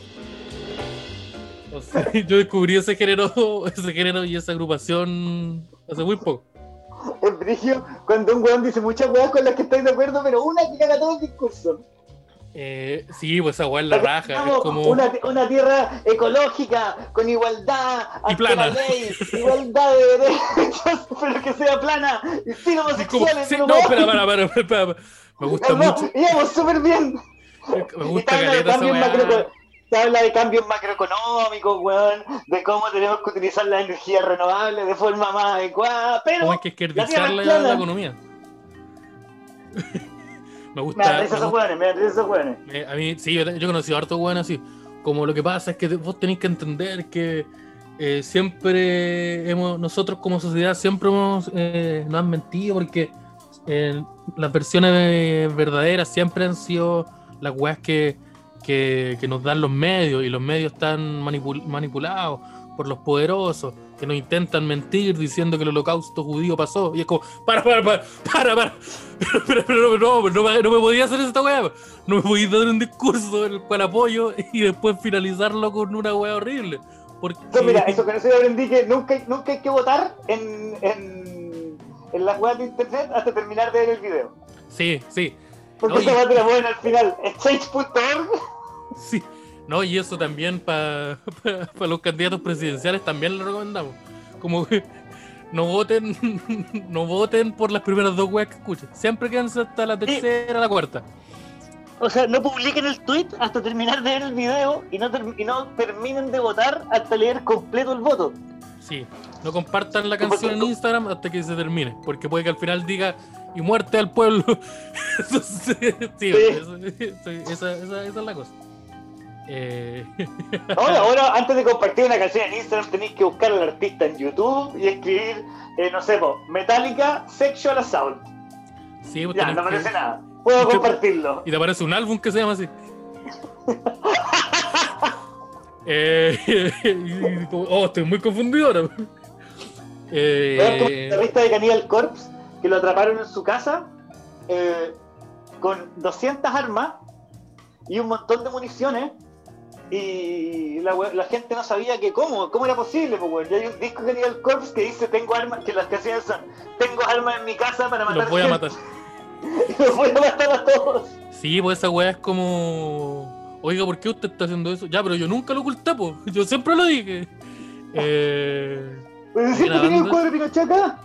O [LAUGHS] sea, yo descubrí ese género, ese género y esa agrupación hace muy poco. Es brigio cuando un weón dice muchas weas con las que estoy de acuerdo, pero una que caga todo el discurso. Eh, sí, pues esa weá es la raja. Es como... una, una, tierra ecológica, con igualdad, y plana. Ley, igualdad de derechos, [LAUGHS] pero que sea plana, y sin homosexuales. Sí, no, espera, para, para, para, Me gusta [LAUGHS] no, mucho. Íbamos súper bien. Me gusta caleta esa weá se habla de cambios macroeconómicos, weón, de cómo tenemos que utilizar la energía renovable de forma más adecuada, pero... ¿Cómo hay que esquerdizar la, la, economía? [LAUGHS] me gusta... Me esos weones, me da esos weones. A mí, sí, yo, yo he conocido harto weón así. Como lo que pasa es que vos tenéis que entender que eh, siempre hemos, nosotros como sociedad siempre hemos, eh, nos han mentido porque eh, las versiones verdaderas siempre han sido las weas que que, nos dan los medios y los medios están manipulados por los poderosos que nos intentan mentir diciendo que el holocausto judío pasó. Y es como para para para para para. Pero, pero, no, no, no me podía hacer esta weá. No me podía dar un discurso en el cual apoyo y después finalizarlo con una weá horrible. Porque... mira eso que no se aprendí que nunca, nunca hay que votar en, en, en las weas de internet hasta terminar de ver el video. Sí, sí. Porque esa va te la ponen al final. Change.org Sí, no, y eso también para [LAUGHS] los candidatos presidenciales también lo recomendamos. Como que no voten, [LAUGHS] no voten por las primeras dos weas que escuchen. Siempre quédense hasta la tercera, la cuarta. O sea, no publiquen el tweet hasta terminar de ver el video y no, y no terminen de votar hasta leer completo el voto. Sí, no compartan la canción en Instagram hasta que se termine, porque puede que al final diga y muerte al pueblo. [LAUGHS] sí, esa, esa es la cosa. Eh... [LAUGHS] Ahora, ahora, antes de compartir una canción en Instagram, tenéis que buscar al artista en YouTube y escribir, eh, no sé, Metallica Sexual Assault. Sí, pues ya, no aparece nada. Puedo compartirlo. Y te aparece un álbum que se llama así. [LAUGHS] eh, [LAUGHS] oh, estoy muy confundido ahora. Eh... La revista de Cannibal Corpse que lo atraparon en su casa con 200 armas y un montón de municiones y la, la, gente no sabía que cómo, cómo era posible, pues, hay un disco que tenía el Corpse que dice tengo armas, que las canciones son tengo armas en mi casa para matar Los voy a matar. [LAUGHS] los voy a matar a todos. Sí, pues esa weá es como Oiga, ¿por qué usted está haciendo eso? Ya, pero yo nunca lo oculté, pues. [LAUGHS] Yo siempre lo dije. Eh. Pero siempre tenía un cuadro de Pinochet acá.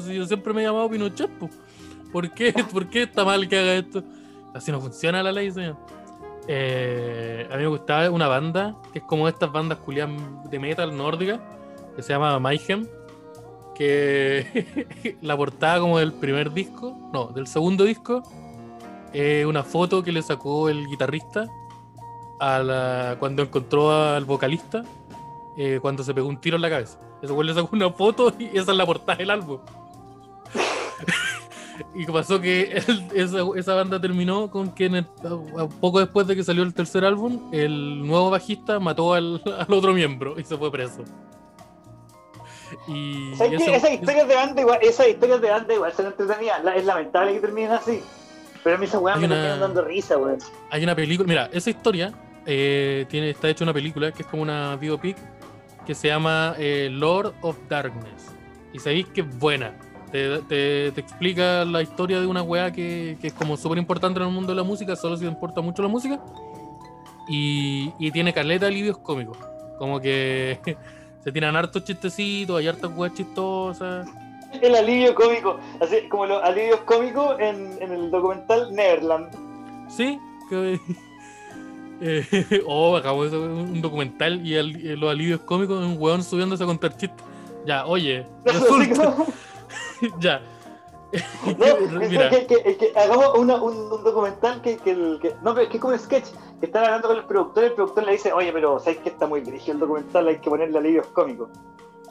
Si yo siempre me he llamado Pinochet, pues. ¿Por qué? [LAUGHS] ¿Por qué está mal que haga esto? Así no funciona la ley, señor. Eh, a mí me gustaba una banda que es como estas bandas culiadas de metal nórdica que se llama Mayhem. Que [LAUGHS] la portada como del primer disco, no, del segundo disco, es una foto que le sacó el guitarrista a cuando encontró al vocalista eh, cuando se pegó un tiro en la cabeza. Eso le sacó una foto y esa es la portada del álbum. Y pasó que esa, banda terminó con que poco después de que salió el tercer álbum, el nuevo bajista mató al, otro miembro y se fue preso. Y, esas historias de banda igual, esas historias de banda igual son entretenidas. es lamentable que terminen así. Pero a mí esa weá me una, dando risa, weón. Hay una película, mira, esa historia eh, tiene, está hecha una película que es como una biopic que se llama eh, Lord of Darkness. Y sabéis que es buena te, explica la historia de una weá que, es como súper importante en el mundo de la música, solo si te importa mucho la música. Y, tiene caleta de alivios cómicos. Como que [LAUGHS] se tiran hartos chistecitos, hay hartas weas chistosas. El alivio cómico, así como los alivios cómicos en, el documental Neverland. Sí, que. [LAUGHS] Eh, [LAUGHS] oh, acabo de ver un documental y los alivios cómicos, un weón subiéndose a contar chistes. Ya, oye, resulta, [LAUGHS] ya. No. [LAUGHS] Es, que, es, que, hagamos una, un, documental que, que, no, pero es que es como un sketch que están hablando con el productor y el productor le dice, oye, pero sabes que está muy dirigido el documental, hay que ponerle alivios cómicos.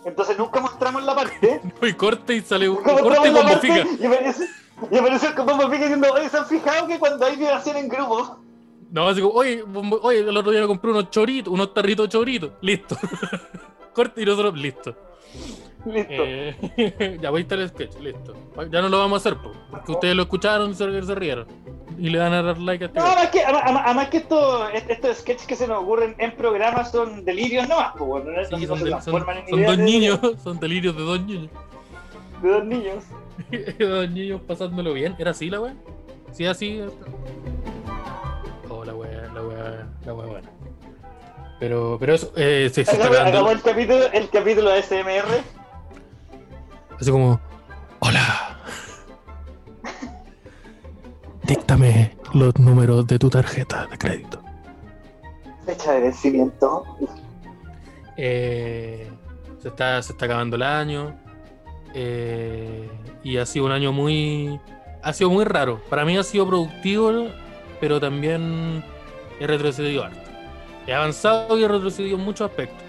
Entonces nunca mostramos la parte. [LAUGHS] y corte y sale un corte y bombo fica. Y aparece, y aparece el bombo fica diciendo, oye, ¿se han fijado que cuando hay violación en grupo? No, así como, oye, oye, el otro día me compré unos choritos, unos tarritos choritos, listo. corte y nosotros, listo. [LAUGHS] Listo. Eh, [LAUGHS] ya voy a estar el sketch, listo. Ya no lo vamos a hacer, po, porque ustedes lo escucharon y se, se rieron. Y le dan a dar like a este. No, además que, además, además que esto, est- estos sketches que se nos ocurren en programas son delirios nomás, pues no, Sí, son, de- son- en son dos de- niños, [LAUGHS] son delirios de dos niños. De dos niños. dos niños pasándolo bien. ¿Era así la wea? Sí, así. Oh, la wea, la wea, la wea buena. Pero, pero eso, eh, se, se está hagamos el capítulo, el capítulo de SMR. Así como, hola. Díctame los números de tu tarjeta de crédito. Fecha de vencimiento. Eh, se, está, se está acabando el año. eh, y ha sido un año muy. Ha sido muy raro. Para mí ha sido productivo, pero también he retrocedido harto. He avanzado y he retrocedido en muchos aspectos.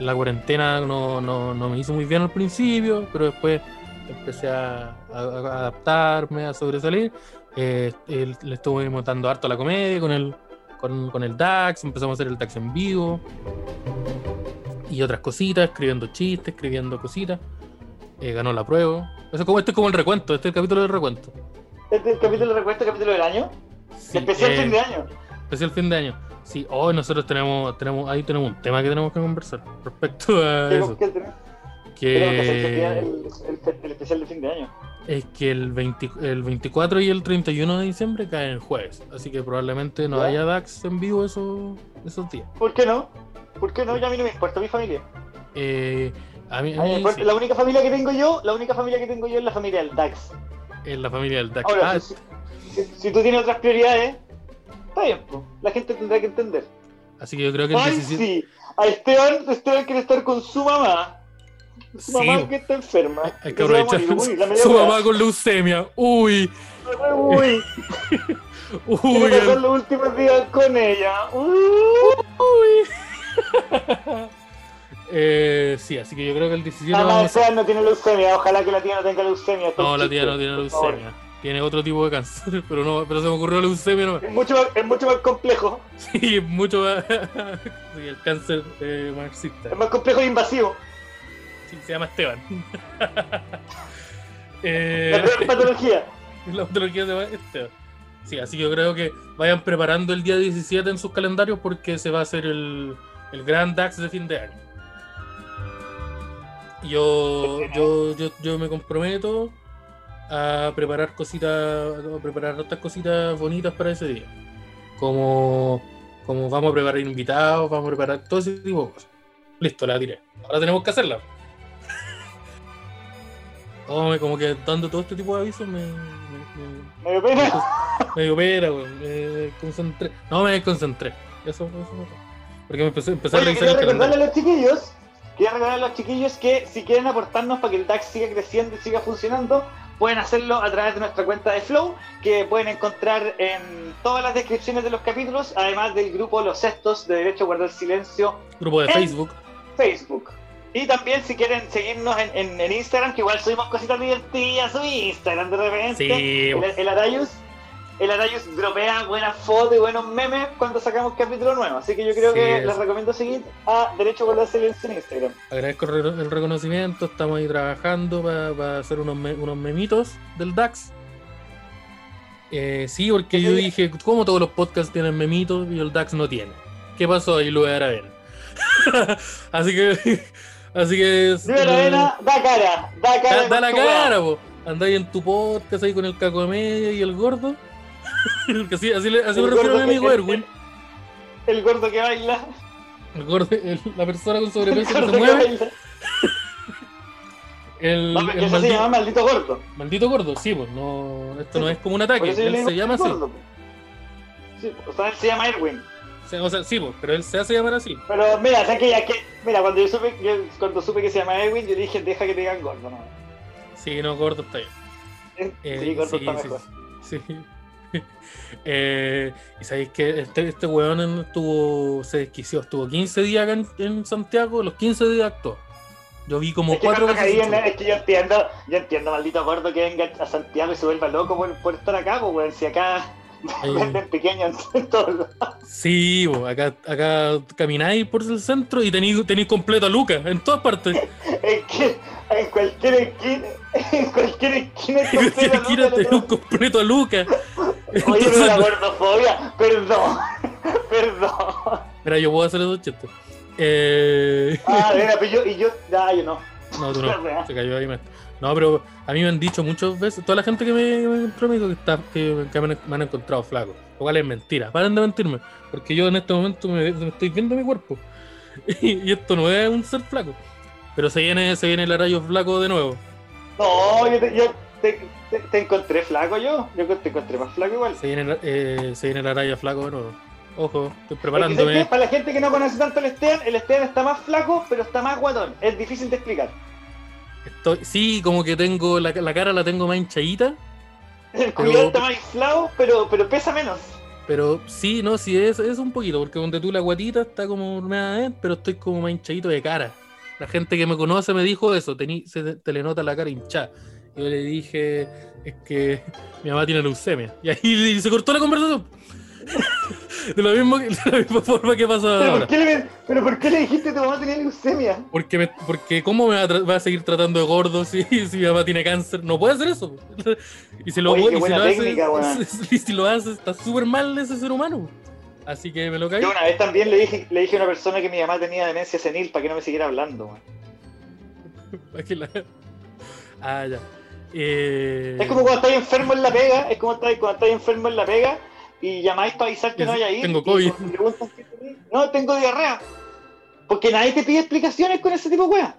La cuarentena no, no- no me hizo muy bien al principio, pero después empecé a, a- a adaptarme, a sobresalir. Eh, el- le estuve montando harto a la comedia con el, con, con el DAX, empezamos a hacer el DAX en vivo y otras cositas, escribiendo chistes, escribiendo cositas. Eh, ganó la prueba. Eso es como, este es como el recuento, este es el capítulo del recuento. Este es el capítulo de recuento, el capítulo del año. Sí, especial eh, fin de año. Especial fin de año. Sí, hoy nosotros tenemos, tenemos, ahí tenemos un tema que tenemos que conversar respecto a eso. que, que el, el- el- el especial de fin de año. es que el, 20 el 24 y el 31 de diciembre caen jueves, así que probablemente no ¿Ya? haya DAX en vivo esos, esos días. ¿Por qué no? ¿Por qué no? Ya a mí no me importa mi familia. Eh, a mí, a A mí me mí importa- sí, La única familia que tengo yo, la única familia que tengo yo es la familia del DAX. en la familia del DAX. Ahora, Ah, si, si- si tú tienes otras prioridades, está bien, po. la gente tendrá que entender. así que yo creo que el Ay, 17. sí, a Esteban, Esteban quiere estar con su mamá. Su Sí, mamá que está enferma. Hay que aprovechar. Uy, la Su hora. mamá con leucemia. Uy, Uy, [LAUGHS] uy, pasar los últimos días con ella. Uy. [LAUGHS] Eh, sí, así que yo creo que el 17 Nada más vamos no tiene leucemia. Ojalá que la tía no tenga leucemia. No, la tía no tiene leucemia. Tiene otro tipo de cáncer, [LAUGHS] pero no, pero se me ocurrió leucemia nomás. Es mucho, más, es mucho más complejo. Sí, [LAUGHS] es mucho más. [LAUGHS] sí, el cáncer eh, marxista. Es más complejo e invasivo. Sí, se llama Esteban. La eh, peor patología. la patología se llama Esteban. Sí, así que yo creo que vayan preparando el día 17 en sus calendarios porque se va a hacer el, el gran DAX de fin de año. Yo, yo, yo, yo me comprometo a preparar cositas, a preparar otras cositas bonitas para ese día. Como, como vamos a preparar invitados, vamos a preparar todo ese tipo de cosas. Listo, la tiré. Ahora tenemos que hacerla. [LAUGHS] Oh, como que dando todo este tipo de avisos me, me- dio pena. me dio pena, weón. Me concentré. No, me desconcentré. Eso, eso. Porque me empecé, empecé a Oye, revisar quería el calendario. a los chiquillos, quería recordarle a los chiquillos que si quieren aportarnos para que el DAX siga creciendo y siga funcionando, pueden hacerlo a través de nuestra cuenta de Flow, que pueden encontrar en todas las descripciones de los capítulos, además del grupo Los Cestos de Derecho a Guardar Silencio Grupo de Facebook. Facebook. Y también si quieren seguirnos en, en- en Instagram, que igual subimos cositas divertidas, su Instagram de repente. Sí, el, el Arayus, el Arayus dropea buenas fotos y buenos memes cuando sacamos capítulo nuevo. Así que yo creo Sí, que es. les recomiendo seguir a Derecho a Guardar Silencio en Instagram. Agradezco el re- el reconocimiento. Estamos ahí trabajando para hacer unos, me- unos memitos del DAX. Eh, sí, porque yo dije, ¿cómo todos los podcasts tienen memitos y el DAX no tiene? ¿Qué pasó ahí, Luis Aravena? así que, [LAUGHS] así que. Luis Aravena, da cara, da cara. Da, da la con cara, po. Andáis en tu podcast ahí con el caco de media y el gordo. Porque [LAUGHS] así, así, le- así me refiero a mi gordo amigo que- Erwin. El gordo que baila. El gordo, el- la persona con sobrepeso que gordo se que mueve. baila. [LAUGHS] El, No, el eso se maldito, llama maldito gordo. maldito gordo, sí, pues no, esto Sí, no es como un ataque, él se llama así. gordo. Sí, o sea, él se llama Erwin. O sea, o sí, pues, pero él se hace llamar así. Pero mira, ¿sabes que ya que, mira, cuando yo supe, yo- cuando supe que se llama Erwin, yo dije, deja que te digan gordo, no. Sí, no, gordo está bien. Eh, sí, gordo sí, está mejor. sí. [LAUGHS] Eh, y sabéis que este, este weón estuvo, se desquició, estuvo 15 días acá en, en Santiago, los 15 días actuó. Yo vi como Es cuatro veces. en es que yo entiendo, yo entiendo, maldito gordo, que venga a Santiago y se vuelva loco por, por estar acá, pues, weón. Si acá, [LAUGHS] Venden pequeños en [LAUGHS] todos lados. Sí, bo, acá, acá camináis por el centro y tenéis, tenéis completo a Lucas en todas partes. Es que en cualquier esquina, en cualquier esquina En cualquier esquina tenéis un completo a Lucas. Oye, pero la gordofobia, perdón, [LAUGHS] perdón. Mira, yo puedo hacer esos chistes. Eh... Ah, [LAUGHS] mira, pero yo, y yo, ah, yo no. No, tú no. [LAUGHS] Se cayó ahí. me- No, pero a mí me han dicho muchas veces, toda la gente que me, me encontró me dijo que, está, que, que me, han, me han encontrado flaco. Lo cual es mentira. Paren de mentirme. Porque yo en este momento me, me estoy viendo mi cuerpo. Y, y esto no es un ser flaco. Pero se viene, se viene el arayo flaco de nuevo. No, yo te, yo te, te, te encontré flaco yo. Yo te encontré más flaco igual. Se viene, eh, se viene el arayo flaco de nuevo. Ojo, estoy Es preparándome. Para la gente que no conoce tanto el Esteban, el Esteban está más flaco, pero está más guatón. Es difícil de explicar. Estoy, sí, como que tengo la, la cara la tengo más hinchadita. El culiado está más inflado, pero, pero pesa menos. Pero sí, no, sí, es, es un poquito, porque donde tú la guatita está como nada, eh, pero estoy como más hinchadito de cara. La gente que me conoce me dijo eso, tení, se te le nota la cara hinchada. Yo le dije, es que mi mamá tiene leucemia. Y ahí se cortó la conversación. [LAUGHS] De la misma, de la misma forma que pasa ¿Pero ahora. por, qué le, ¿Pero por qué le dijiste que tu mamá tenía leucemia? Porque, me- porque ¿cómo me va a, va a seguir tratando de gordo si, [LAUGHS] si mi mamá tiene cáncer? No puede hacer eso. [LAUGHS] Y si lo, Oye, y si lo hace, técnica, y si lo hace, está súper mal ese ser humano. Así que me lo caí. Yo una vez también le dije, le dije a una persona que mi mamá tenía demencia senil para que no me siguiera hablando. man. Ah, ya. Eh, Es como cuando estás enfermo en la pega, es como estás- cuando estás enfermo en la pega y llamáis para avisar que no vaya a ir. Tengo COVID. te. No, tengo diarrea. Porque nadie te pide explicaciones con ese tipo de weas.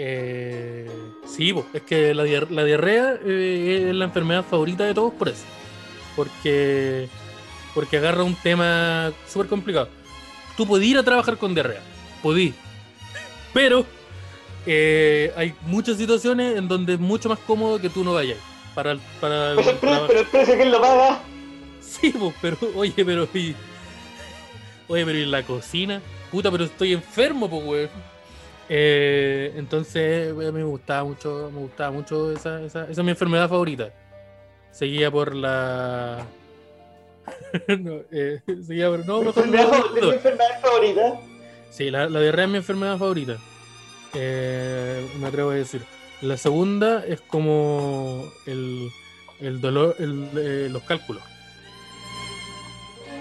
eh, sí, po, es que la, diar- la diarrea eh, es la enfermedad favorita de todos por eso. Porque, porque agarra un tema súper complicado. Tú podías ir a trabajar con diarrea, podí. Pero eh, hay muchas situaciones en donde es mucho más cómodo que tú no vayas. Para, para el Pero el, pre- trabajo. pero el precio que él lo paga. Sí, pues, pero, oye, pero y. Oye, pero ¿y la cocina? Puta, pero estoy enfermo, pues, weón. Eh, entonces, a mí me gustaba mucho, me gustaba mucho esa, esa, esa es mi enfermedad favorita. Seguía por la. [LAUGHS] no, eh, seguía por. No, mejor Enfermedad no, favorita, no. mi enfermedad favorita. Sí, la, la diarrea es mi enfermedad favorita. Eh, me atrevo a decir. La segunda es como el, el dolor, el, eh, los cálculos.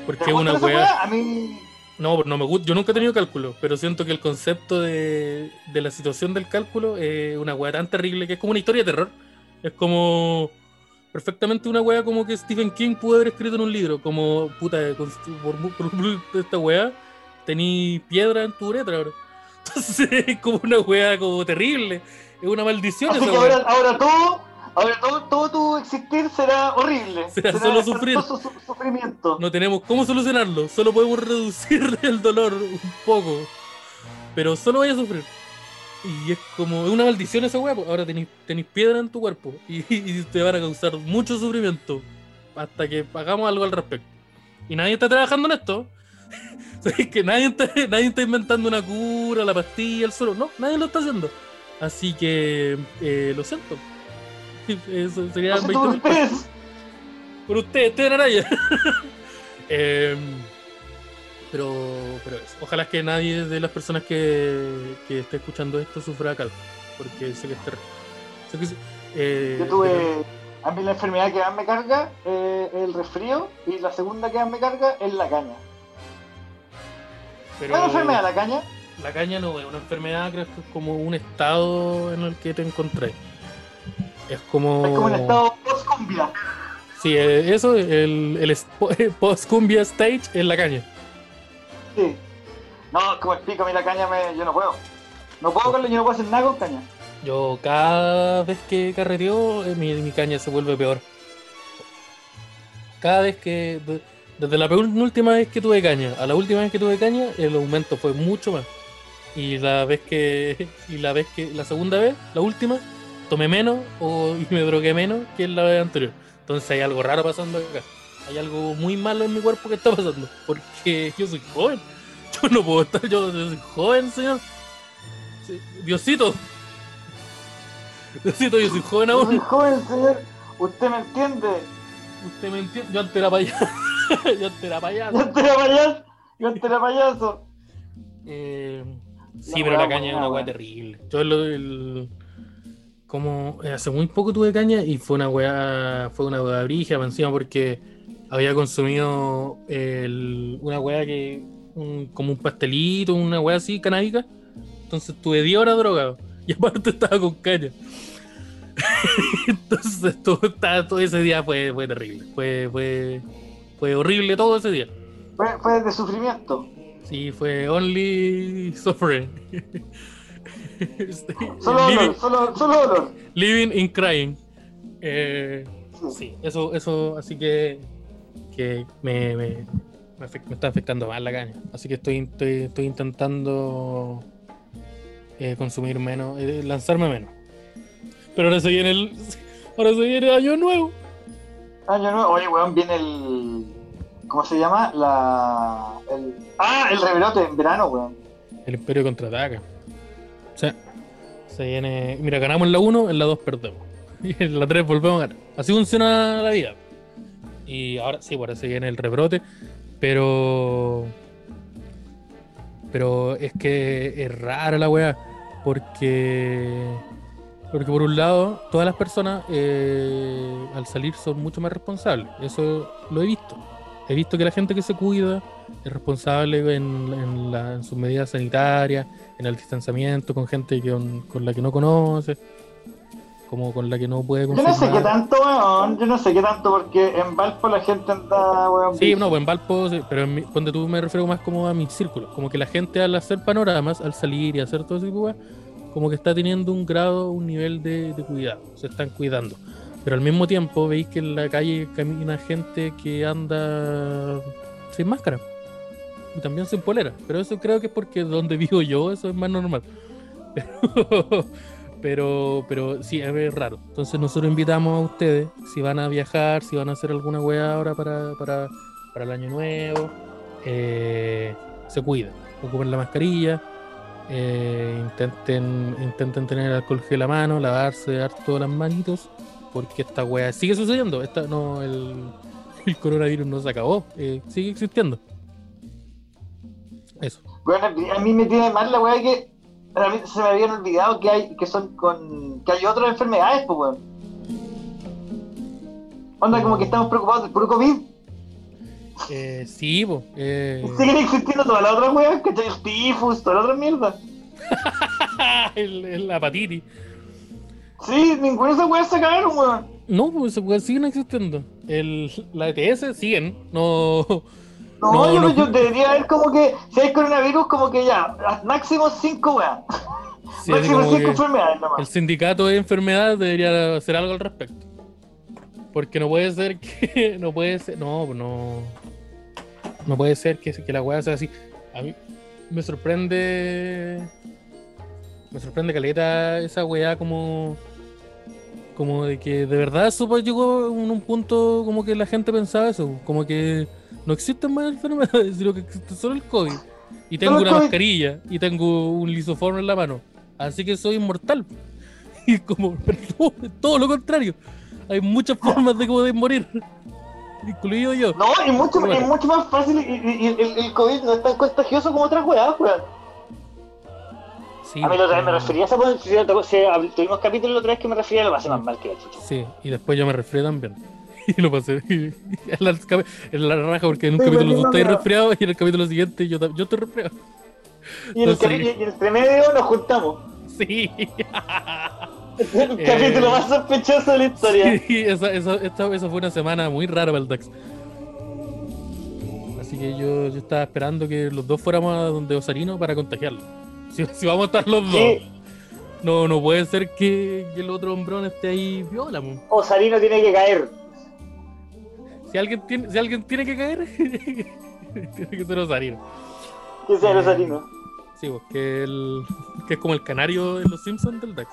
Porque ¿Te es una wea? A mí. No, no me gusta. Yo nunca he tenido cálculo, pero siento que el concepto de, de la situación del cálculo es una wea tan terrible que es como una historia de terror. Es como perfectamente una wea como que Stephen King pudo haber escrito en un libro. Como puta, por, por, [LAUGHS] por esta wea tení piedra en tu uretra ahora. Entonces [LAUGHS] es como una wea como terrible. Es una maldición Así esa que wea. ahora, ahora todo, ahora todo, todo tu existir será horrible. Será solo sufrir. su- sufrimiento. No tenemos cómo solucionarlo, solo podemos reducir [LAUGHS] el dolor un poco. Pero solo vaya a sufrir. Y es como, es una maldición esa weá, pues. ahora tenéis piedra en tu cuerpo [LAUGHS] y, y te van a causar mucho sufrimiento hasta que hagamos algo al respecto. Y nadie está trabajando en esto. [LAUGHS] ¿Sabes que nadie está, [LAUGHS] nadie está inventando una cura, la pastilla, el suelo. No, nadie lo está haciendo. Así que eh, lo siento. Eso sería No sé 20 tú, mil pesos. Por usted, Esteban Araya. [LAUGHS] Em, pero, pero eso. Ojalá que nadie de las personas que, que esté escuchando esto sufra cálculo. Porque sé que es terrible. Sé que sí, eh, Yo tuve. A mí la enfermedad que más me carga eh, es el resfrío y la segunda que más me carga es la caña. Pero ¿Cuál es la enfermedad? ¿La caña? la caña no es una enfermedad, creo que es como un estado en el que te encontré. Es como. Es como un estado post-cumbia. Sí, eh, eso, el, el spo- post-cumbia stage es la caña. Sí. No, como explico, a mí la caña me, yo no puedo. No puedo con yo no puedo hacer nada con caña. Yo cada vez que carreteo, eh, mi, mi caña se vuelve peor. Cada vez que. De- Desde la penúltima vez que tuve caña a la última vez que tuve caña, el aumento fue mucho más. Y la vez que. [LAUGHS] Y la vez que. La segunda vez, la última, tomé menos o, [LAUGHS] y me drogué menos que en la vez anterior. Entonces hay algo raro pasando acá. Hay algo muy malo en mi cuerpo que está pasando. Porque [LAUGHS] yo soy joven. Yo no puedo estar. Yo, yo soy joven, señor. Diosito. Diosito, yo soy joven Yo soy aún. joven, señor. ¿Usted me entiende? Usted me entiende. Yo antes era payaso. [LAUGHS] yo antes era payaso. Yo antes era payaso. Yo payaso. Eh, sí, La pero la caña es una weá terrible. Yo lo, el- como eh, hace muy poco tuve caña y fue una weá, fue una weá brigia encima porque había consumido el- una weá que un- como un pastelito, una weá así, canábica. Entonces tuve 10 horas drogado y [LAUGHS] aparte estaba con caña. [LAUGHS] Entonces todo, todo ese día fue, fue terrible. Fue, fue, fue horrible todo ese día. Fue, fue de sufrimiento. Sí, fue Only Suffering. [LAUGHS] Solo living, dolor, solo, solo dolor. living in Crying. Eh, Sí. sí, eso, eso, así que, que me, me, me está afectando más la caña. Así que estoy, estoy, estoy intentando eh, consumir menos, eh, lanzarme menos. Pero ahora se viene el. Ahora se viene año nuevo. Nuevo. Oye, weón, viene el. ¿Cómo se llama? La. Ah, el rebrote en verano, weón. El Imperio contraataca. O sea, se viene. Mira, ganamos en la 1, en la 2 perdemos. [LAUGHS] Y en la 3 volvemos a ganar. Así funciona la vida. Y ahora sí, por eso viene el rebrote. Pero. Pero es que es rara la weá. Porque. Porque por un lado, todas las personas eh, al salir son mucho más responsables. Eso lo he visto. He visto que la gente que se cuida es responsable en, en la- en sus medidas sanitarias, en el distanciamiento con gente que, con, con la que no conoce, como con la que no puede Yo no sé confirmar. qué tanto, weón. Yo no sé qué tanto, porque en Valpo la gente anda, weón. Sí, no, pues en Valpo, sí, pero en mi- donde tú me refiero más como a mis círculos, como que la gente al hacer panoramas, al salir y hacer todo ese tipo de como que está teniendo un grado, un nivel de, cuidado, se están cuidando. Pero al mismo tiempo veis que en la calle camina gente que anda sin máscara y también sin polera, pero eso creo que es porque [LAUGHS] donde vivo yo eso es más normal. [LAUGHS] Pero, pero, sí, es raro. Entonces nosotros invitamos a ustedes, si van a viajar, si van a hacer alguna wea ahora para, para, para el año nuevo, eh, se cuiden, ocupen la mascarilla, eh, intenten, intenten tener alcohol gel a mano, lavarse harto las manitos, porque esta wea sigue sucediendo. Esta, no, el, el coronavirus no se acabó, eh, sigue existiendo. Eso. Weón, a mí me tiene mal la weá que mí se me habían olvidado que hay que son con que hay otras enfermedades, pues weón. Onda como que estamos preocupados del puro COVID. Eh, sí, po, eh, Siguen existiendo todas las otras weas, que el tifus, toda la otra mierda. [LAUGHS] el, el- la hepatitis. Sí, ninguna de esas weas se acabaron, weón. No, pues se puede- siguen existiendo. El, la ETS siguen, no. No, No, yo, no. yo debería haber como que, si hay coronavirus, como que ya, máximo cinco weas. sí, máximo cinco enfermedades el nomás. sindicato de enfermedad debería hacer algo al respecto. Porque no puede ser que. [LAUGHS] No puede ser. No, no. No puede ser que, que la weá sea así. A mí me sorprende. Me sorprende caleta esa weá como. Como de que de verdad eso pues, llegó en un punto como que la gente pensaba eso. Como que no existen más enfermedades, [LAUGHS] sino que existe solo el COVID. Y tengo una COVID. mascarilla y tengo un lisoform en la mano. Así que soy inmortal. [LAUGHS] Y como, [LAUGHS] es todo lo contrario. Hay muchas formas de poder morir. Incluido yo. No, es mucho, Bueno. es mucho más fácil y, el, el COVID no es tan contagioso como otras weas, weón. Sí, A mí la otra vez me refería a esa hab- tuvimos capítulo la otra vez que me refería, lo pasé más mal que la chucha. Sí, y después yo me resfrié también. [LAUGHS] Y lo pasé. [LAUGHS] En la, en la raja, porque en un Sí, capítulo tú estás resfriado y en el capítulo siguiente yo, yo estoy resfriado. Y en el, Entonces- y medio nos juntamos. [LAUGHS] Sí. [LAUGHS] El capítulo más sospechoso de la historia. Eh, [LAUGHS] Sí, esa, esa, esta- esa fue una semana muy rara para el DAX. Así que yo, yo estaba esperando que los dos fuéramos a donde Osarino para contagiarlo. [LAUGHS] Si, si vamos a estar los dos, no, no puede ser que, que el otro hombrón esté ahí viola. Osarino tiene que caer. Si alguien tiene, si alguien tiene que caer, tiene que ser Osarino. Que sea Eh, Osarino. Sí, pues, que, el, que es como el canario de los Simpsons del DAX.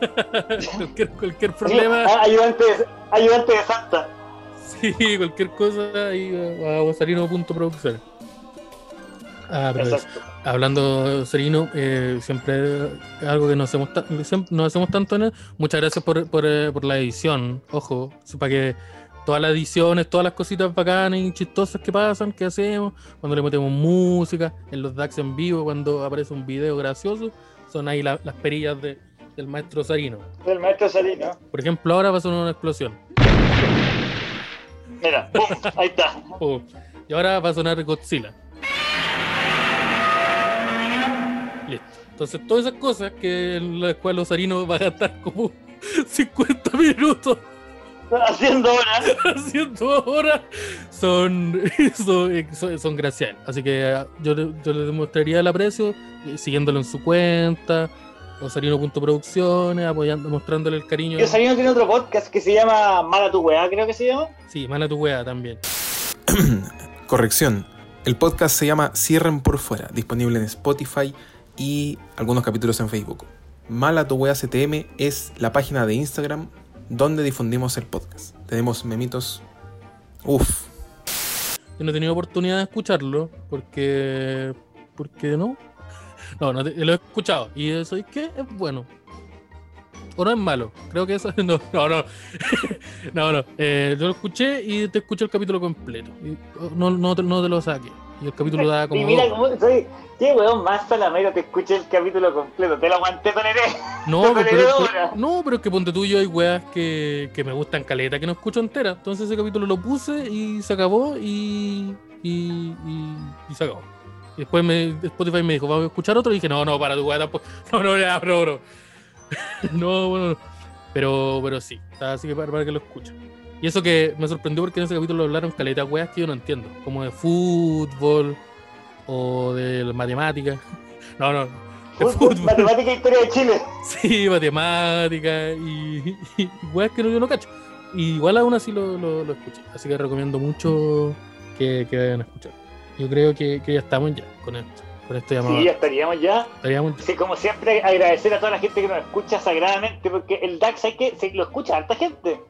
[LAUGHS] cualquier, cualquier problema. Sí, a- ayudante, ayudante de Santa. Sí, cualquier cosa ahí a, a Osarino.producciones. Ah, pero hablando Serino, eh, siempre algo que no hacemos, siempre- no hacemos tanto en él. Muchas gracias por, por, eh, por la edición, ojo, para que todas las ediciones, todas las cositas bacanas y chistosas que pasan, que hacemos, cuando le metemos música, en los DAX en vivo, cuando aparece un video gracioso, son ahí la- las perillas de- del maestro Sarino. El maestro Salino. Por ejemplo, ahora va a sonar una explosión. Mira, pum, ahí está. [LAUGHS] Y ahora va a sonar Godzilla. Listo. Entonces, todas esas cosas que en las cuales los Sarino va a gastar como [LAUGHS] 50 minutos Haciendo hora. [LAUGHS] haciendo ahora son, son, son, son gracias. Así que eh, yo, yo le demostraría el aprecio eh, siguiéndolo en su cuenta, osarino.producciones, apoyando, mostrándole el cariño. Yo Salino tiene otro podcast que se llama Mala tu weá, creo que se llama. Sí, mala tu wea también. [CLEARS THROAT] Corrección. El podcast se llama Cierren por fuera, disponible en Spotify y algunos capítulos en Facebook. Mala tu wea CTM es la página de Instagram donde difundimos el podcast. Tenemos memitos. Uf. Yo no he tenido oportunidad de escucharlo porque. porque no. No, no te- lo he escuchado. Y eso es que es bueno. O no es malo. Creo que eso. [LAUGHS] No, no, no. [LAUGHS] no, no. Eh, yo lo escuché y te escuché el capítulo completo. Y no, no, te, no te lo saqué. Y el capítulo da como. [LAUGHS] y mira cómo soy. Qué weón más salamero te escuché el capítulo completo. Te lo aguanté, Toneré. No, Te pero, pero- no, pero es que ponte tuyo hay weas que, que me gustan caleta, que no escucho entera. Entonces ese capítulo lo puse y se acabó y, y, y, y se acabó. Y después me, Spotify me dijo, vamos a escuchar otro. Y dije, no, no, para tu tampoco. [LAUGHS] No, no, ya, bro, bro. [LAUGHS] no, bueno, no. Pero, pero sí, así que para, para que lo escuchen. Y eso que me sorprendió porque en ese capítulo hablaron caleta weas que yo no entiendo, como de fútbol o de matemáticas. [LAUGHS] No, no, de Fútbol, fútbol. Matemática e Historia de Chile. Sí, matemática y, y, y weas que no, yo no cacho. Y igual aún así lo, lo, lo escuché. Así que recomiendo mucho que, que vayan a escuchar. Yo creo que, que ya estamos ya con esto. Con esto llamado. Sí, ya estaríamos ya. Estaríamos ya. Sí, como siempre, agradecer a toda la gente que nos escucha sagradamente, porque el DAX hay que, se lo escucha harta gente.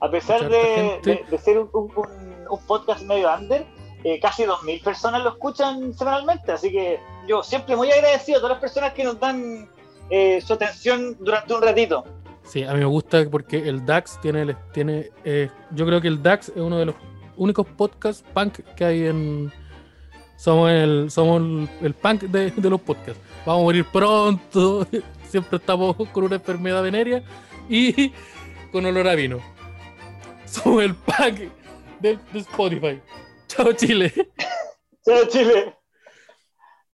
A pesar de, de- de ser un, un- podcast medio under, eh, casi 2.000 personas lo escuchan semanalmente. Así que yo siempre muy agradecido a todas las personas que nos dan eh, su atención durante un ratito. Sí, a mí me gusta porque el DAX tiene. tiene eh, yo creo que el DAX es uno de los únicos podcasts punk que hay en. Somos el, somos el, punk de, de los podcasts. Vamos a morir pronto. [LAUGHS] Siempre estamos con una enfermedad venérea y [LAUGHS] con olor a vino. Somos el punk de, de Spotify. Chao, Chile. ¡Chao, Chile!